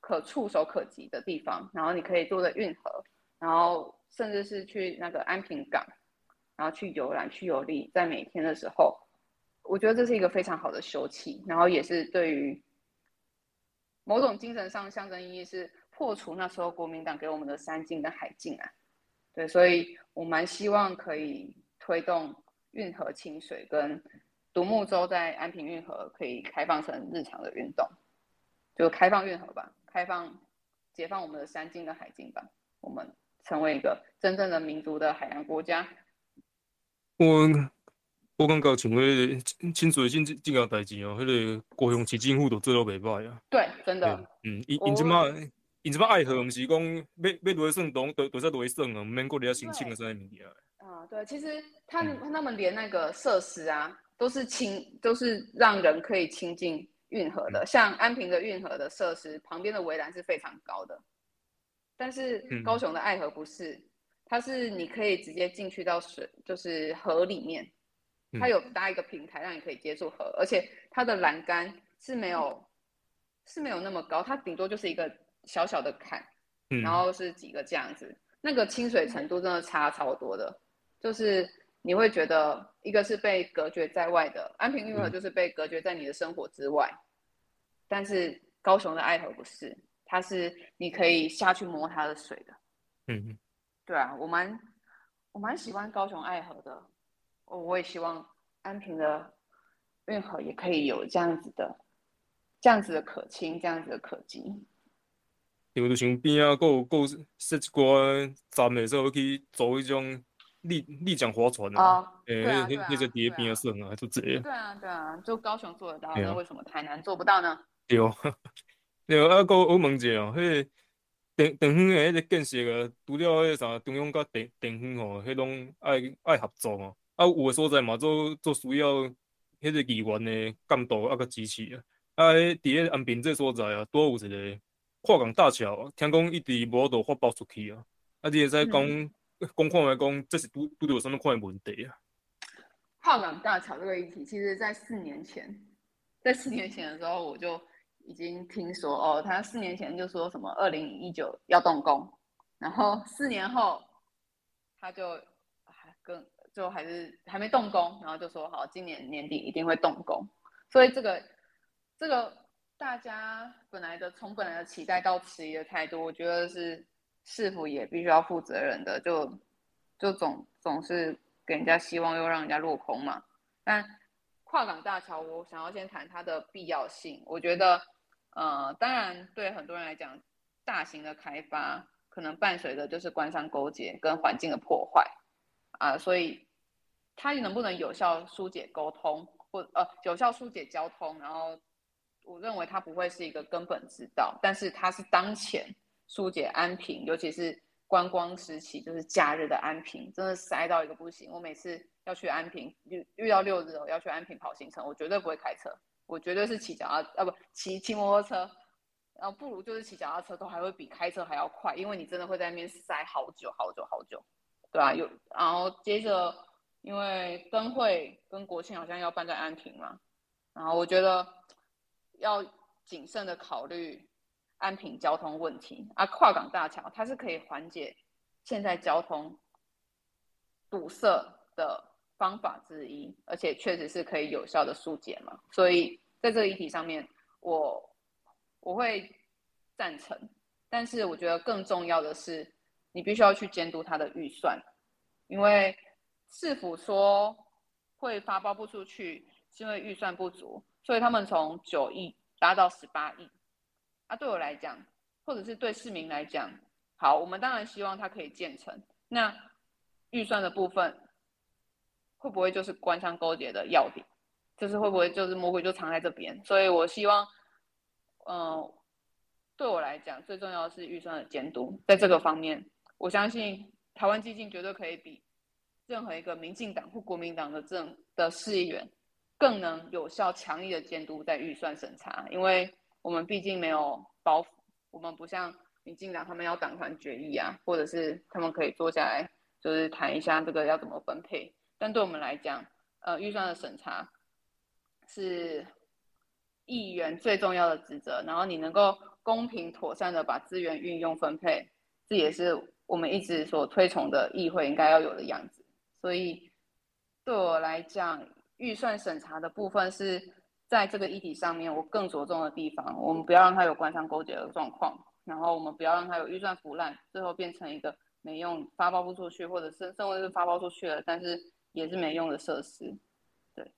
S3: 可触手可及的地方，然后你可以坐着运河，然后。甚至是去那个安平港，然后去游览、去游历，在每天的时候，我觉得这是一个非常好的休憩，然后也是对于某种精神上象征意义，是破除那时候国民党给我们的三禁跟海禁啊。对，所以我蛮希望可以推动运河清水跟独木舟在安平运河可以开放成日常的运动，就开放运河吧，开放解放我们的山禁跟海禁吧，我们。成为一个真正的民族的海洋国家。
S2: 我我感觉像迄个清水进进个代志哦，迄个高雄市政府都做到袂歹啊。
S3: 对，真的。
S2: 嗯，因因即马因即马爱河，毋是讲要要落去算东，都都在落去算啊，毋免过来申请个啥物件。
S3: 啊，对，其实他他们连那个设施啊，都是亲，都是让人可以亲近运河的。像安平的运河的设施，旁边的围栏是非常高的。但是高雄的爱河不是，它是你可以直接进去到水，就是河里面，它有搭一个平台让你可以接触河，而且它的栏杆是没有是没有那么高，它顶多就是一个小小的坎，然后是几个这样子，那个清水程度真的差超多的，就是你会觉得一个是被隔绝在外的安平运河就是被隔绝在你的生活之外，但是高雄的爱河不是。它是你可以下去摸它的水的，
S2: 嗯，
S3: 对啊，我蛮我蛮喜欢高雄爱河的，我我也希望安平的运河也可以有这样子的，这样子的可亲，这样子的可及。
S2: 因为就像边啊，够够设一寡站的时候去做迄种立立桨划船
S3: 啊，
S2: 诶，
S3: 那
S2: 那个叠边啊算啊，就这个。
S3: 对啊，对啊，就高雄做得到，那为什么台南做不到呢？
S2: 对。对啊，个我问者哦，迄个电电风的迄个建设啊，除了迄个啥中央甲电电风吼，迄拢爱爱合作哦。啊，有诶所在嘛，做做需要迄个议员的监督啊，甲支持啊。啊，伫咧安平这所在啊，多有一个跨港大桥，听讲一直无度发包出去啊。啊，你会使讲讲看来讲，这是拄拄着有啥物款的问题啊？
S3: 跨港大桥这个议题，其实在四年前，在四年前的时候，我就。已经听说哦，他四年前就说什么二零一九要动工，然后四年后他就还跟就还是还没动工，然后就说好，今年年底一定会动工。所以这个这个大家本来的从本来的期待到迟疑的态度，我觉得是市府也必须要负责任的，就就总总是给人家希望，又让人家落空嘛。但跨港大桥，我想要先谈它的必要性。我觉得，呃，当然对很多人来讲，大型的开发可能伴随的就是官商勾结跟环境的破坏啊，所以它能不能有效疏解沟通？或呃有效疏解交通，然后我认为它不会是一个根本之道，但是它是当前疏解安平，尤其是观光时期，就是假日的安平，真的塞到一个不行。我每次要去安平遇遇到六日哦，要去安平跑行程，我绝对不会开车，我绝对是骑脚踏啊不骑骑摩托车，然后不如就是骑脚踏车，都还会比开车还要快，因为你真的会在那边塞好久好久好久，对吧？有然后接着。因为灯会跟国庆好像要办在安平嘛，然后我觉得要谨慎的考虑安平交通问题啊。跨港大桥它是可以缓解现在交通堵塞的方法之一，而且确实是可以有效的疏解嘛。所以在这个议题上面，我我会赞成，但是我觉得更重要的是，你必须要去监督它的预算，因为。市府说会发包不出去，是因为预算不足，所以他们从九亿拉到十八亿。啊，对我来讲，或者是对市民来讲，好，我们当然希望它可以建成。那预算的部分会不会就是官商勾结的要点？就是会不会就是魔鬼就藏在这边？所以我希望，嗯，对我来讲，最重要的是预算的监督。在这个方面，我相信台湾基金绝对可以比。任何一个民进党或国民党的政的市议员，更能有效、强力的监督在预算审查，因为我们毕竟没有包袱，我们不像民进党他们要党团决议啊，或者是他们可以坐下来就是谈一下这个要怎么分配。但对我们来讲，呃，预算的审查是议员最重要的职责，然后你能够公平妥善的把资源运用分配，这也是我们一直所推崇的议会应该要有的样子。所以对我来讲，预算审查的部分是在这个议题上面我更着重的地方。我们不要让它有官商勾结的状况，然后我们不要让它有预算腐烂，最后变成一个没用、发包不出去，或者是甚至是发包出去了，但是也是没用的设施。对，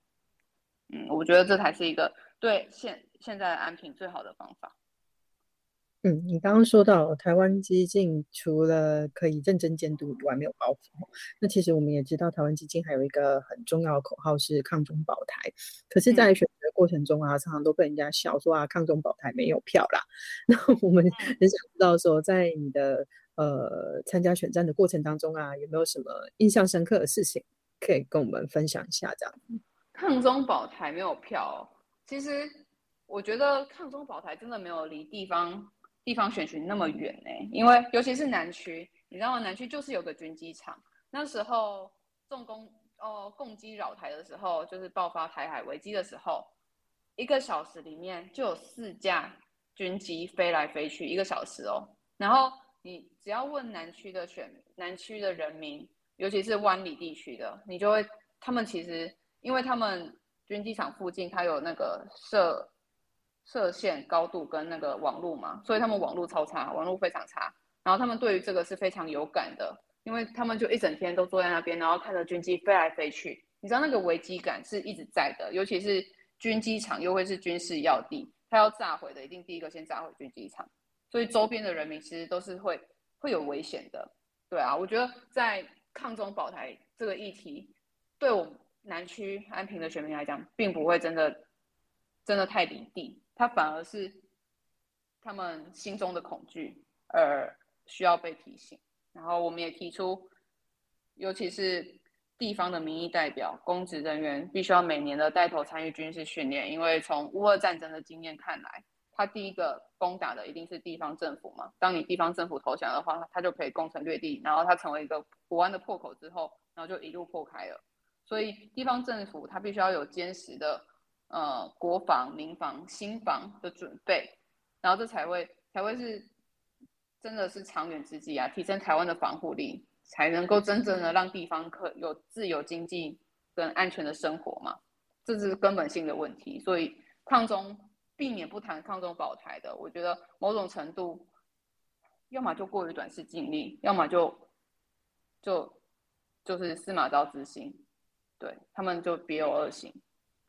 S3: 嗯，我觉得这才是一个对现现在的安平最好的方法。
S1: 嗯，你刚刚说到台湾基金除了可以认真监督以外，没有包袱。那其实我们也知道，台湾基金还有一个很重要的口号是“抗中保台”。可是，在选择过程中啊，常常都被人家笑说啊，“抗中保台”没有票啦。那我们很想知道说，在你的呃参加选战的过程当中啊，有没有什么印象深刻的事情可以跟我们分享一下？这样，
S3: 抗中保台没有票，其实我觉得抗中保台真的没有离地方。地方选群那么远呢？因为尤其是南区，你知道吗？南区就是有个军机场。那时候重攻哦，攻击扰台的时候，就是爆发台海危机的时候，一个小时里面就有四架军机飞来飞去，一个小时哦。然后你只要问南区的选南区的人民，尤其是湾里地区的，你就会他们其实，因为他们军机场附近它有那个设。射线高度跟那个网络嘛，所以他们网络超差，网络非常差。然后他们对于这个是非常有感的，因为他们就一整天都坐在那边，然后看着军机飞来飞去。你知道那个危机感是一直在的，尤其是军机场又会是军事要地，他要炸毁的一定第一个先炸毁军机场，所以周边的人民其实都是会会有危险的。对啊，我觉得在抗中保台这个议题，对我们南区安平的选民来讲，并不会真的真的太离地。他反而是他们心中的恐惧，而需要被提醒。然后我们也提出，尤其是地方的民意代表、公职人员，必须要每年的带头参与军事训练。因为从乌俄战争的经验看来，他第一个攻打的一定是地方政府嘛。当你地方政府投降的话，他就可以攻城略地。然后他成为一个国安的破口之后，然后就一路破开了。所以地方政府他必须要有坚实的。呃，国防、民防、新防的准备，然后这才会才会是真的是长远之计啊！提升台湾的防护力，才能够真正的让地方可有自由经济跟安全的生活嘛，这是根本性的问题。所以抗中避免不谈抗中保台的，我觉得某种程度，要么就过于短视近利，要么就就就是司马昭之心，对他们就别有二心，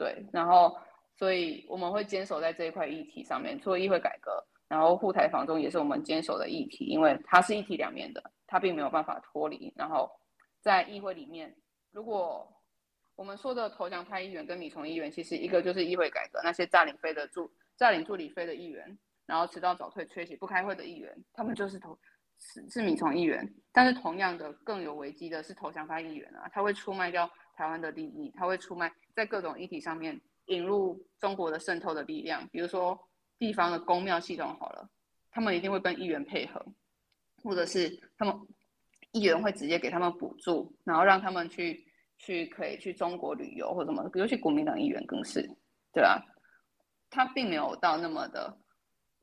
S3: 对，然后所以我们会坚守在这一块议题上面，做议会改革。然后护台防中也是我们坚守的议题，因为它是一体两面的，它并没有办法脱离。然后在议会里面，如果我们说的投降派议员跟米虫议员，其实一个就是议会改革那些占领飞的助占领助理飞的议员，然后迟到早退、缺席不开会的议员，他们就是投是是米虫议员。但是同样的更有危机的是投降派议员啊，他会出卖掉台湾的利益，他会出卖在各种议题上面引入中国的渗透的力量，比如说。地方的公庙系统好了，他们一定会跟议员配合，或者是他们议员会直接给他们补助，然后让他们去去可以去中国旅游或什么，比如去国民党议员更是，对啊？他并没有到那么的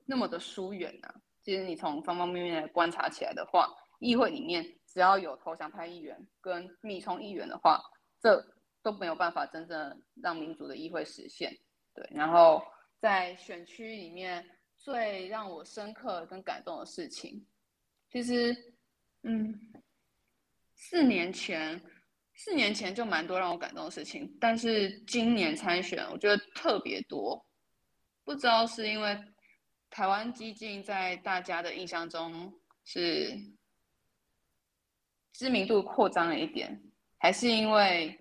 S3: 那么的疏远啊。其实你从方方面面观察起来的话，议会里面只要有投降派议员跟密冲议员的话，这都没有办法真正让民主的议会实现。对，然后。在选区里面最让我深刻跟感动的事情，其实，嗯，四年前，四年前就蛮多让我感动的事情，但是今年参选，我觉得特别多，不知道是因为台湾激进在大家的印象中是知名度扩张了一点，还是因为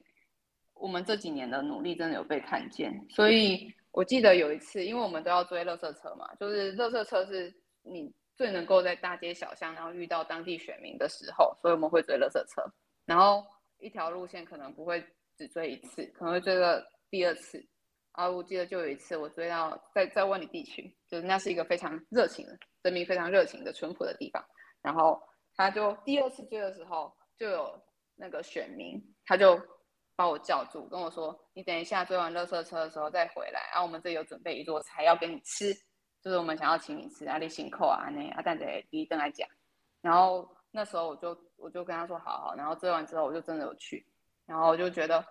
S3: 我们这几年的努力真的有被看见，所以。我记得有一次，因为我们都要追乐色车嘛，就是乐色车是你最能够在大街小巷，然后遇到当地选民的时候，所以我们会追乐色车。然后一条路线可能不会只追一次，可能会追个第二次。啊，我记得就有一次我追到在在万里地区，就是那是一个非常热情的人民，非常热情的淳朴的地方。然后他就第二次追的时候，就有那个选民，他就。把我叫住，跟我说：“你等一下追完垃圾车的时候再回来。啊，我们这有准备一桌菜要给你吃，就是我们想要请你吃阿里辛扣啊，那阿蛋仔第一灯来讲。然后那时候我就我就跟他说好好。然后追完之后我就真的有去，然后我就觉得，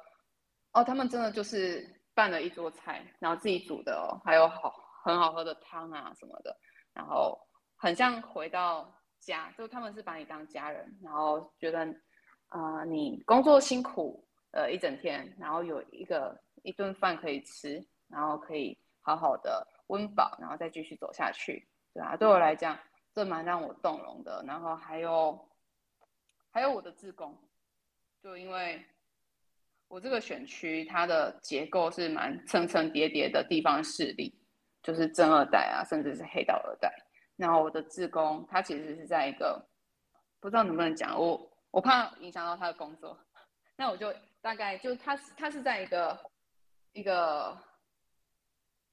S3: 哦，他们真的就是办了一桌菜，然后自己煮的哦，还有好很好喝的汤啊什么的，然后很像回到家，就他们是把你当家人，然后觉得啊你工作辛苦。”呃，一整天，然后有一个一顿饭可以吃，然后可以好好的温饱，然后再继续走下去，对啊，对我来讲，这蛮让我动容的。然后还有，还有我的自工，就因为我这个选区它的结构是蛮层层叠叠的地方势力，就是正二代啊，甚至是黑道二代。然后我的自工，他其实是在一个不知道能不能讲，我我怕影响到他的工作，那我就。大概就他他是在一个一个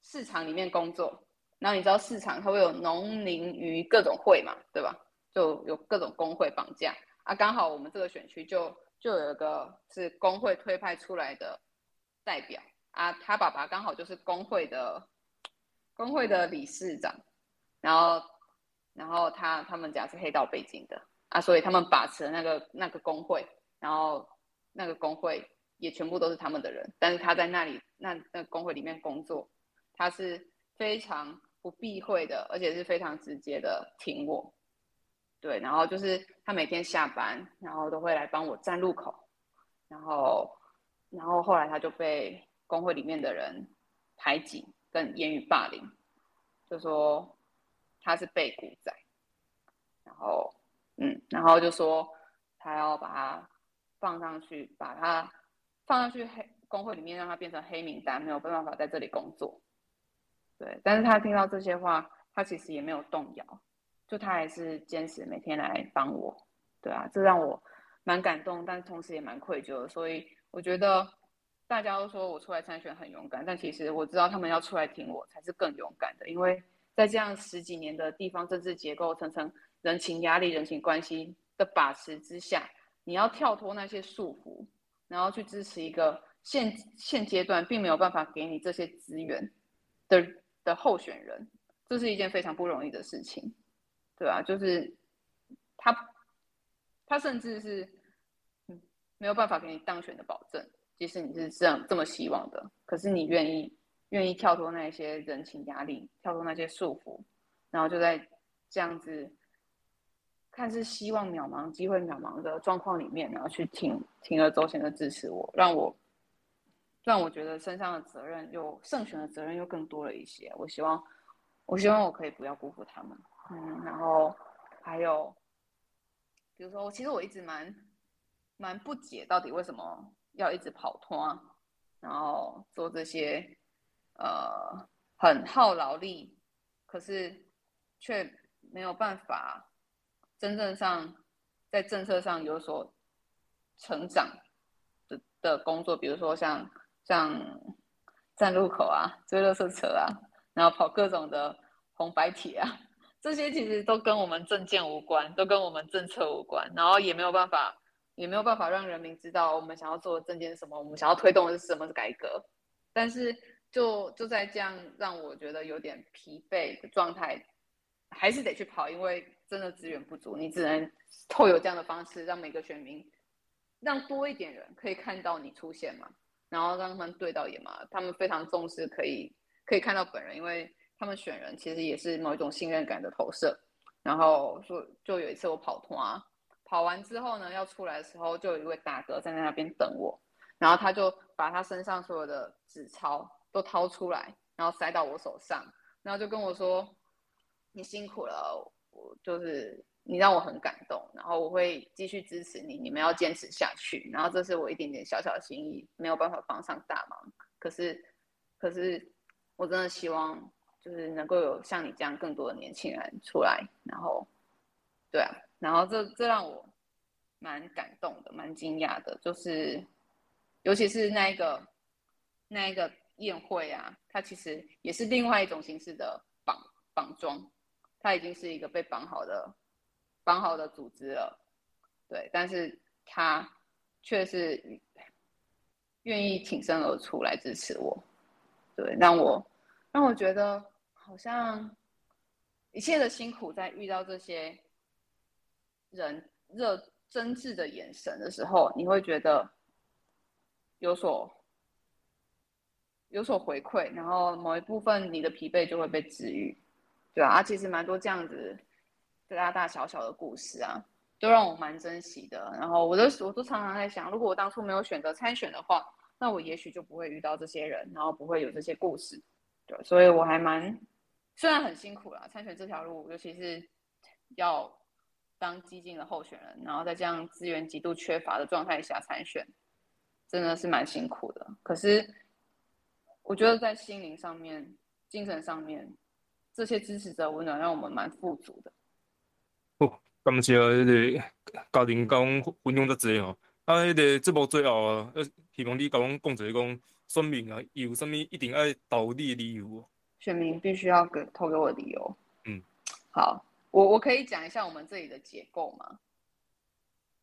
S3: 市场里面工作，然后你知道市场它会有农林渔各种会嘛，对吧？就有各种工会绑架啊。刚好我们这个选区就就有一个是工会推派出来的代表啊，他爸爸刚好就是工会的工会的理事长，然后然后他他们家是黑道背景的啊，所以他们把持了那个那个工会，然后。那个工会也全部都是他们的人，但是他在那里那那工会里面工作，他是非常不避讳的，而且是非常直接的挺我，对，然后就是他每天下班，然后都会来帮我站路口，然后然后后来他就被工会里面的人排挤跟言语霸凌，就说他是被股仔，然后嗯，然后就说他要把它。放上去，把它放上去黑工会里面，让他变成黑名单，没有办法在这里工作。对，但是他听到这些话，他其实也没有动摇，就他还是坚持每天来帮我。对啊，这让我蛮感动，但同时也蛮愧疚的。所以我觉得大家都说我出来参选很勇敢，但其实我知道他们要出来挺我才是更勇敢的，因为在这样十几年的地方政治结构层层人情压力、人情关系的把持之下。你要跳脱那些束缚，然后去支持一个现现阶段并没有办法给你这些资源的的候选人，这是一件非常不容易的事情，对吧？就是他他甚至是没有办法给你当选的保证，即使你是这样这么希望的，可是你愿意愿意跳脱那些人情压力，跳脱那些束缚，然后就在这样子看似希望渺茫、机会渺茫的状况里面，然后去铤铤而走险的支持我，让我让我觉得身上的责任又胜选的责任又更多了一些。我希望我希望我可以不要辜负他们，嗯，然后还有。比如说，其实我一直蛮蛮不解，到底为什么要一直跑脱啊，然后做这些呃很耗劳力，可是却没有办法真正上在政策上有所成长的的工作，比如说像像站路口啊、追垃圾车啊，然后跑各种的红白铁啊。这些其实都跟我们政见无关，都跟我们政策无关，然后也没有办法，也没有办法让人民知道我们想要做的政见是什么，我们想要推动的是什么改革。但是就就在这样让我觉得有点疲惫的状态，还是得去跑，因为真的资源不足，你只能透过这样的方式让每个选民，让多一点人可以看到你出现嘛，然后让他们对到眼嘛，他们非常重视可以可以看到本人，因为。他们选人其实也是某一种信任感的投射，然后说就有一次我跑团，跑完之后呢，要出来的时候，就有一位大哥站在那边等我，然后他就把他身上所有的纸钞都掏出来，然后塞到我手上，然后就跟我说：“你辛苦了，我就是你让我很感动，然后我会继续支持你，你们要坚持下去。”然后这是我一点点小小心意，没有办法帮上大忙，可是可是我真的希望。就是能够有像你这样更多的年轻人出来，然后，对啊，然后这这让我蛮感动的，蛮惊讶的。就是，尤其是那一个那一个宴会啊，它其实也是另外一种形式的绑绑装，它已经是一个被绑好的绑好的组织了，对，但是他却是愿意挺身而出来支持我，对，让我让我觉得。好像一切的辛苦，在遇到这些人热真挚的眼神的时候，你会觉得有所有所回馈，然后某一部分你的疲惫就会被治愈，对啊，其实蛮多这样子大大小小的故事啊，都让我蛮珍惜的。然后我都我都常常在想，如果我当初没有选择参选的话，那我也许就不会遇到这些人，然后不会有这些故事。对，所以我还蛮。虽然很辛苦啦，参选这条路，尤其是要当激进的候选人，然后在这样资源极度缺乏的状态下参选，真的是蛮辛苦的。可是，我觉得在心灵上面、精神上面，这些支持者温暖让我们蛮富足的。
S2: 哦，感谢迄个家庭甲阮分享得济哦。啊，迄个节目最后啊，希望你甲阮讲一下讲，选民啊，有啥物一定爱投你的理由？
S3: 选民必须要给投给我理由。
S2: 嗯，
S3: 好，我我可以讲一下我们这里的结构吗？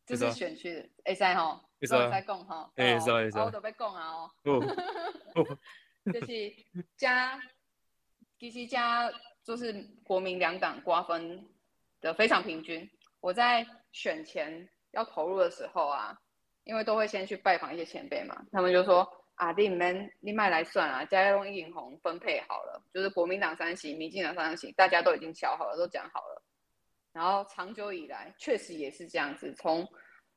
S3: 就是选区的 A 三哈，
S2: 一三
S3: 再讲哈
S2: ，，A，三
S3: 我都被讲啊
S2: 哦。
S3: 就是加，其实加就是国民两党瓜分的非常平均。我在选前要投入的时候啊，因为都会先去拜访一些前辈嘛，他们就说。啊，你们你卖来算啊，家用印红分配好了，就是国民党三席，民进党三席，大家都已经敲好了，都讲好了。然后长久以来，确实也是这样子，从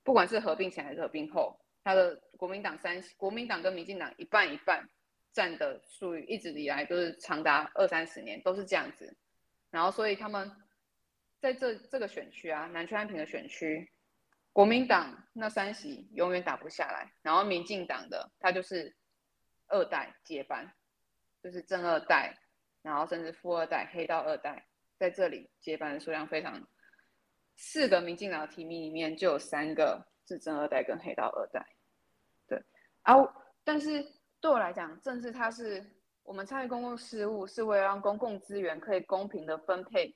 S3: 不管是合并前还是合并后，他的国民党三国民党跟民进党一半一半占的数，一直以来都是长达二三十年都是这样子。然后所以他们在这这个选区啊，南区安平的选区。国民党那三席永远打不下来，然后民进党的他就是二代接班，就是正二代，然后甚至富二代、黑道二代在这里接班的数量非常，四个民进党的提名里面就有三个是正二代跟黑道二代，对，啊，但是对我来讲，政治它是我们参与公共事务，是为了让公共资源可以公平的分配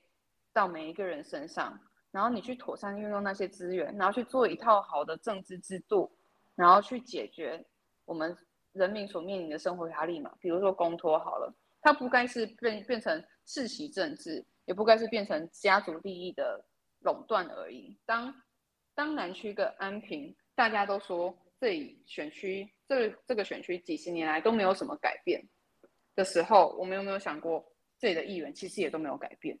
S3: 到每一个人身上。然后你去妥善运用那些资源，然后去做一套好的政治制度，然后去解决我们人民所面临的生活压力嘛。比如说公托好了，它不该是变变成世袭政治，也不该是变成家族利益的垄断而已。当当南区跟安平，大家都说这里选区这这个选区几十年来都没有什么改变的时候，我们有没有想过，这里的议员其实也都没有改变？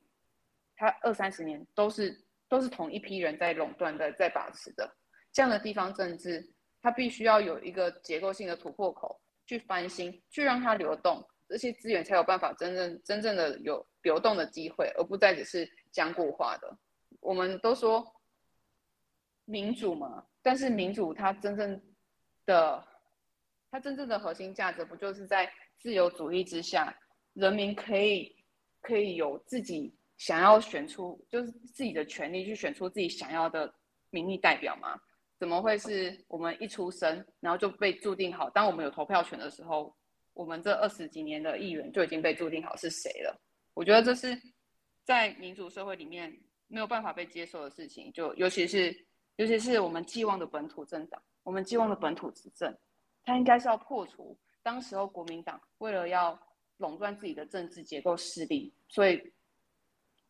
S3: 他二三十年都是都是同一批人在垄断的，在把持的这样的地方政治，它必须要有一个结构性的突破口去翻新，去让它流动，这些资源才有办法真正真正的有流动的机会，而不再只是僵固化的。我们都说民主嘛，但是民主它真正的它真正的核心价值，不就是在自由主义之下，人民可以可以有自己想要选出，就是自己的权利去选出自己想要的民意代表吗？怎么会是我们一出生，然后就被注定好？当我们有投票权的时候，我们这二十几年的议员就已经被注定好是谁了？我觉得这是在民主社会里面。没有办法被接受的事情，就尤其是尤其是我们寄望的本土政党，我们寄望的本土执政，它应该是要破除当时候国民党为了要垄断自己的政治结构势力，所以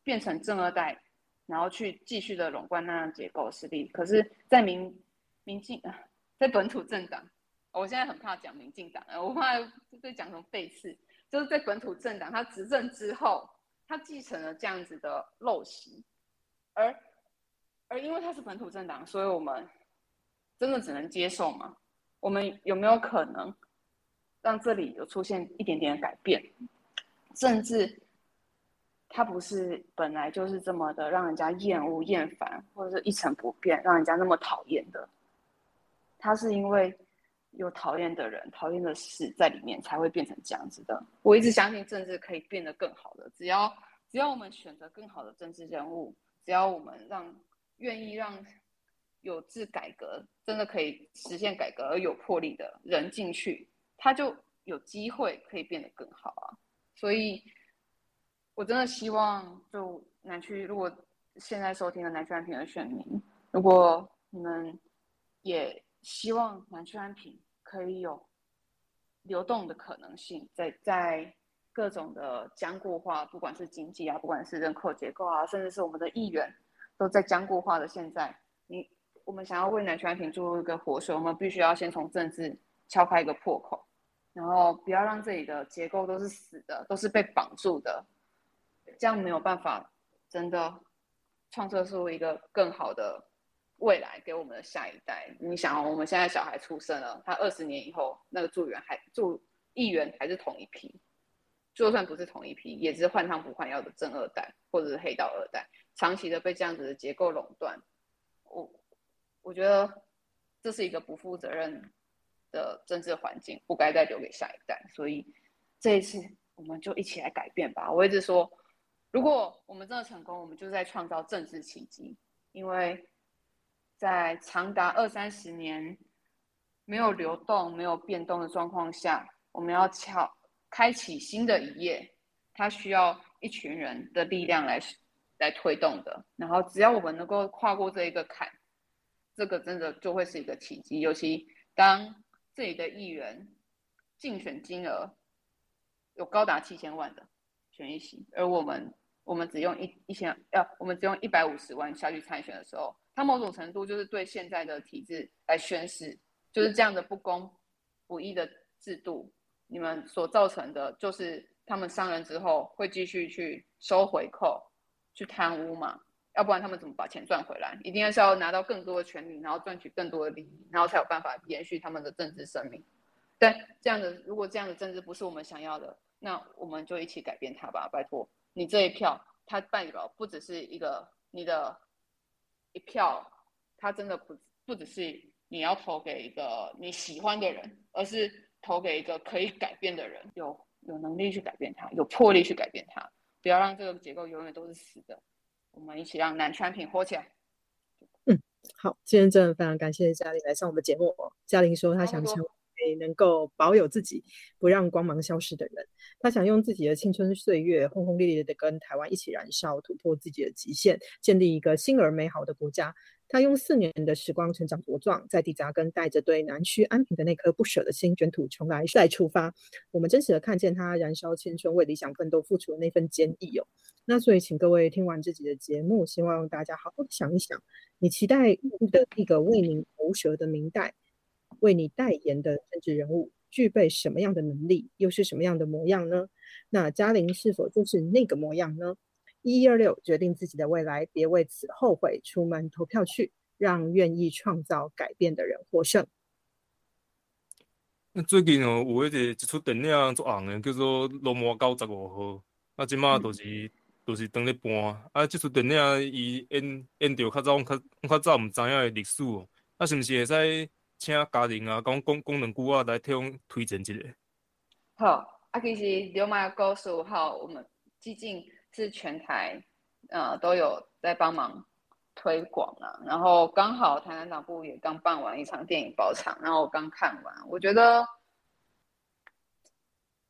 S3: 变成正二代，然后去继续的垄断那样结构势力。可是，在民民进在本土政党，我现在很怕讲民进党，我怕被讲成背刺，就是在本土政党他执政之后，他继承了这样子的陋习。而而因为他是本土政党，所以我们真的只能接受吗？我们有没有可能让这里有出现一点点改变？甚至它不是本来就是这么的让人家厌恶、厌烦，或者是一成不变，让人家那么讨厌的？它是因为有讨厌的人、讨厌的事在里面，才会变成这样子的。我一直相信政治可以变得更好的，只要只要我们选择更好的政治人物。只要我们让愿意让有志改革，真的可以实现改革而有魄力的人进去，他就有机会可以变得更好啊！所以，我真的希望，就南区，如果现在收听的南区安平的选民，如果你们也希望南区安平可以有流动的可能性，在在。各种的僵固化，不管是经济啊，不管是人口结构啊，甚至是我们的议员，都在僵固化的现在。你我们想要为南区安平注入一个活水，我们必须要先从政治敲开一个破口，然后不要让这里的结构都是死的，都是被绑住的，这样没有办法真的创设出一个更好的未来给我们的下一代。你想，我们现在小孩出生了，他二十年以后那个助员还助议员还是同一批。就算不是同一批，也是换汤不换药的正二代或者是黑道二代，长期的被这样子的结构垄断，我觉得这是一个不负责任的政治环境，不该再留给下一代。所以这一次我们就一起来改变吧。我一直说，如果我们真的成功，我们就在创造政治奇迹，因为在长达二三十年没有流动、没有变动的状况下，我们要敲。开启新的一页，它需要一群人的力量来来推动的。然后，只要我们能够跨过这一个坎，这个真的就会是一个奇迹。尤其当这里的议员竞选金额有高达七千万的选一席，而我们我们只用一一千，要我们只用一百五十万下去参选的时候，它某种程度就是对现在的体制来宣示，就是这样的不公不义的制度。你们所造成的，就是他们上任之后会继续去收回扣、去贪污嘛？要不然他们怎么把钱赚回来？一定是要拿到更多的权利，然后赚取更多的利益，然后才有办法延续他们的政治生命。但这样的，如果这样的政治不是我们想要的，那我们就一起改变它吧，拜托！你这一票，它代表不只是一个你的一票，它真的不不只是你要投给一个你喜欢的人，而是。投给一个可以改变的人，有有能力去改变它，有魄力去改变它，不要让这个结构永远都是死的。我们一起让南产品火起来。
S1: 嗯，好，今天真的非常感谢嘉玲来上我们节目。嘉玲说她想成为能够保有自己，不让光芒消失的人。她想用自己的青春岁月，轰轰烈烈的跟台湾一起燃烧，突破自己的极限，建立一个新而美好的国家。他用四年的时光成长茁壮，在地扎根带着对南区安平的那颗不舍的心，卷土重来再出发。我们真实的看见他燃烧青春、为理想奋斗、付出的那份坚毅哦。那所以，请各位听完自己的节目，希望大家好好的想一想，你期待的一个为您喉舌的明代，为你代言的政治人物。具备什么样的能力，又是什么样的模样呢？那嘉玲是否就是那个模样呢？一一二六，决定自己的未来，别为此后悔。出门投票去，让愿意创造改变的人获胜。
S2: 那最近哦，有一个一出电影做红的，叫做《罗马九十五号》。啊，即马就是就是当咧播。啊，这出电影伊演演着较早较较早毋知影的历史哦。啊，是毋是会使？请家人啊，讲讲讲两句啊来替我推荐一下。
S3: 好，啊，其实《流氓高十五号》我们最近是全台呃都有在帮忙推广啊，然后刚好台南党部也刚办完一场电影包场，然后我刚看完，我觉得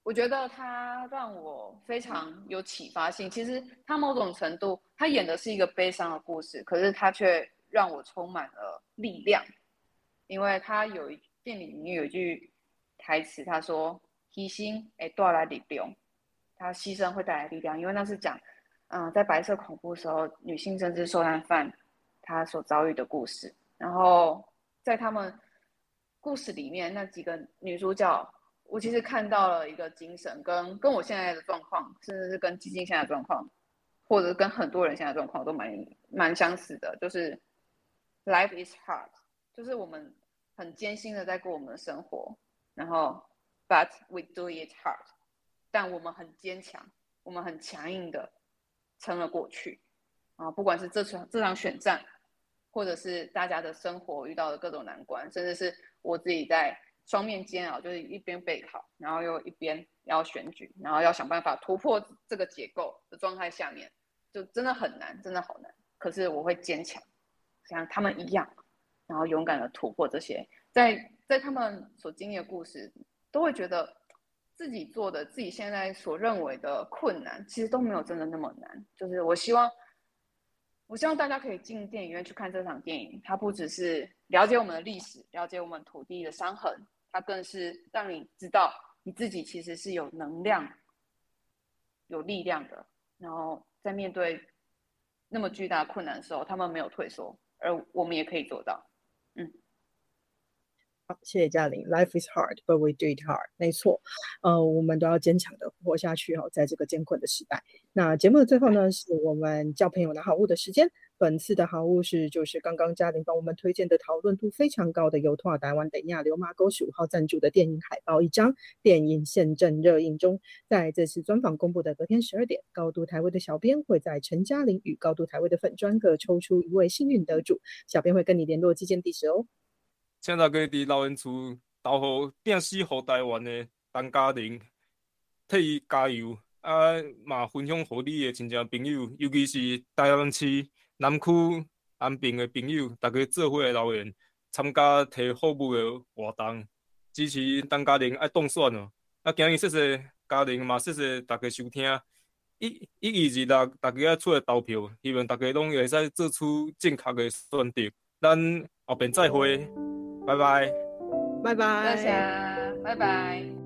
S3: 我觉得他让我非常有启发性。其实他某种程度，他演的是一个悲伤的故事，可是他却让我充满了力量。因为他有一电影里面有一句台词，他说：“牺牲诶带来力量，他牺牲会带来力量。”因为那是讲，嗯，在白色恐怖时候，女性政治受难犯她所遭遇的故事。然后在他们故事里面，那几个女主角，我其实看到了一个精神，跟跟我现在的状况，甚至是跟基金现在的状况，或者跟很多人现在状况都蛮蛮相似的，就是 life is hard，就是我们。很艰辛的在过我们的生活，然后，but we do it hard，但我们很坚强，我们很强硬的撑了过去，啊，不管是这场这场选战，或者是大家的生活遇到的各种难关，甚至是我自己在双面煎熬，就是一边备考，然后又一边要选举，然后要想办法突破这个结构的状态下面，就真的很难，真的好难。可是我会坚强，像他们一样。然后勇敢的突破这些，在在他们所经历的故事，都会觉得自己做的、自己现在所认为的困难，其实都没有真的那么难。就是我希望，我希望大家可以进电影院去看这场电影。它不只是了解我们的历史，了解我们土地的伤痕，它更是让你知道你自己其实是有能量、有力量的。然后在面对那么巨大困难的时候，他们没有退缩，而我们也可以做到。
S1: 好，谢谢嘉玲。Life is hard, but we do it hard。没错，呃，我们都要坚强的活下去哦，在这个艰困的时代。那节目的最后呢，是我们交朋友拿好物的时间。本次的好物是，就是刚刚嘉玲帮我们推荐的，讨论度非常高的由托尔台湾等亚流马沟十五号赞助的电影海报一张，电影现正热映中。在这次专访公布的隔天十二点，高度台位的小编会在陈嘉玲与高度台位的粉专各抽出一位幸运得主，小编会跟你联络寄件地址哦。
S2: 请大家伫老人厝投好拼死护台湾的陈嘉玲，替伊加油啊！嘛分享互你的亲戚朋友，尤其是台湾市。南区安平的朋友，大家做伙留言，参加提服务的活动，支持陈嘉玲爱当选哦。啊，今日谢谢家庭嘛，谢谢大家收听。一一二六，大家出来投票，希望大家拢会使做出正确的选择。咱后边再会，拜拜，
S1: 拜拜，
S3: 大家，拜拜。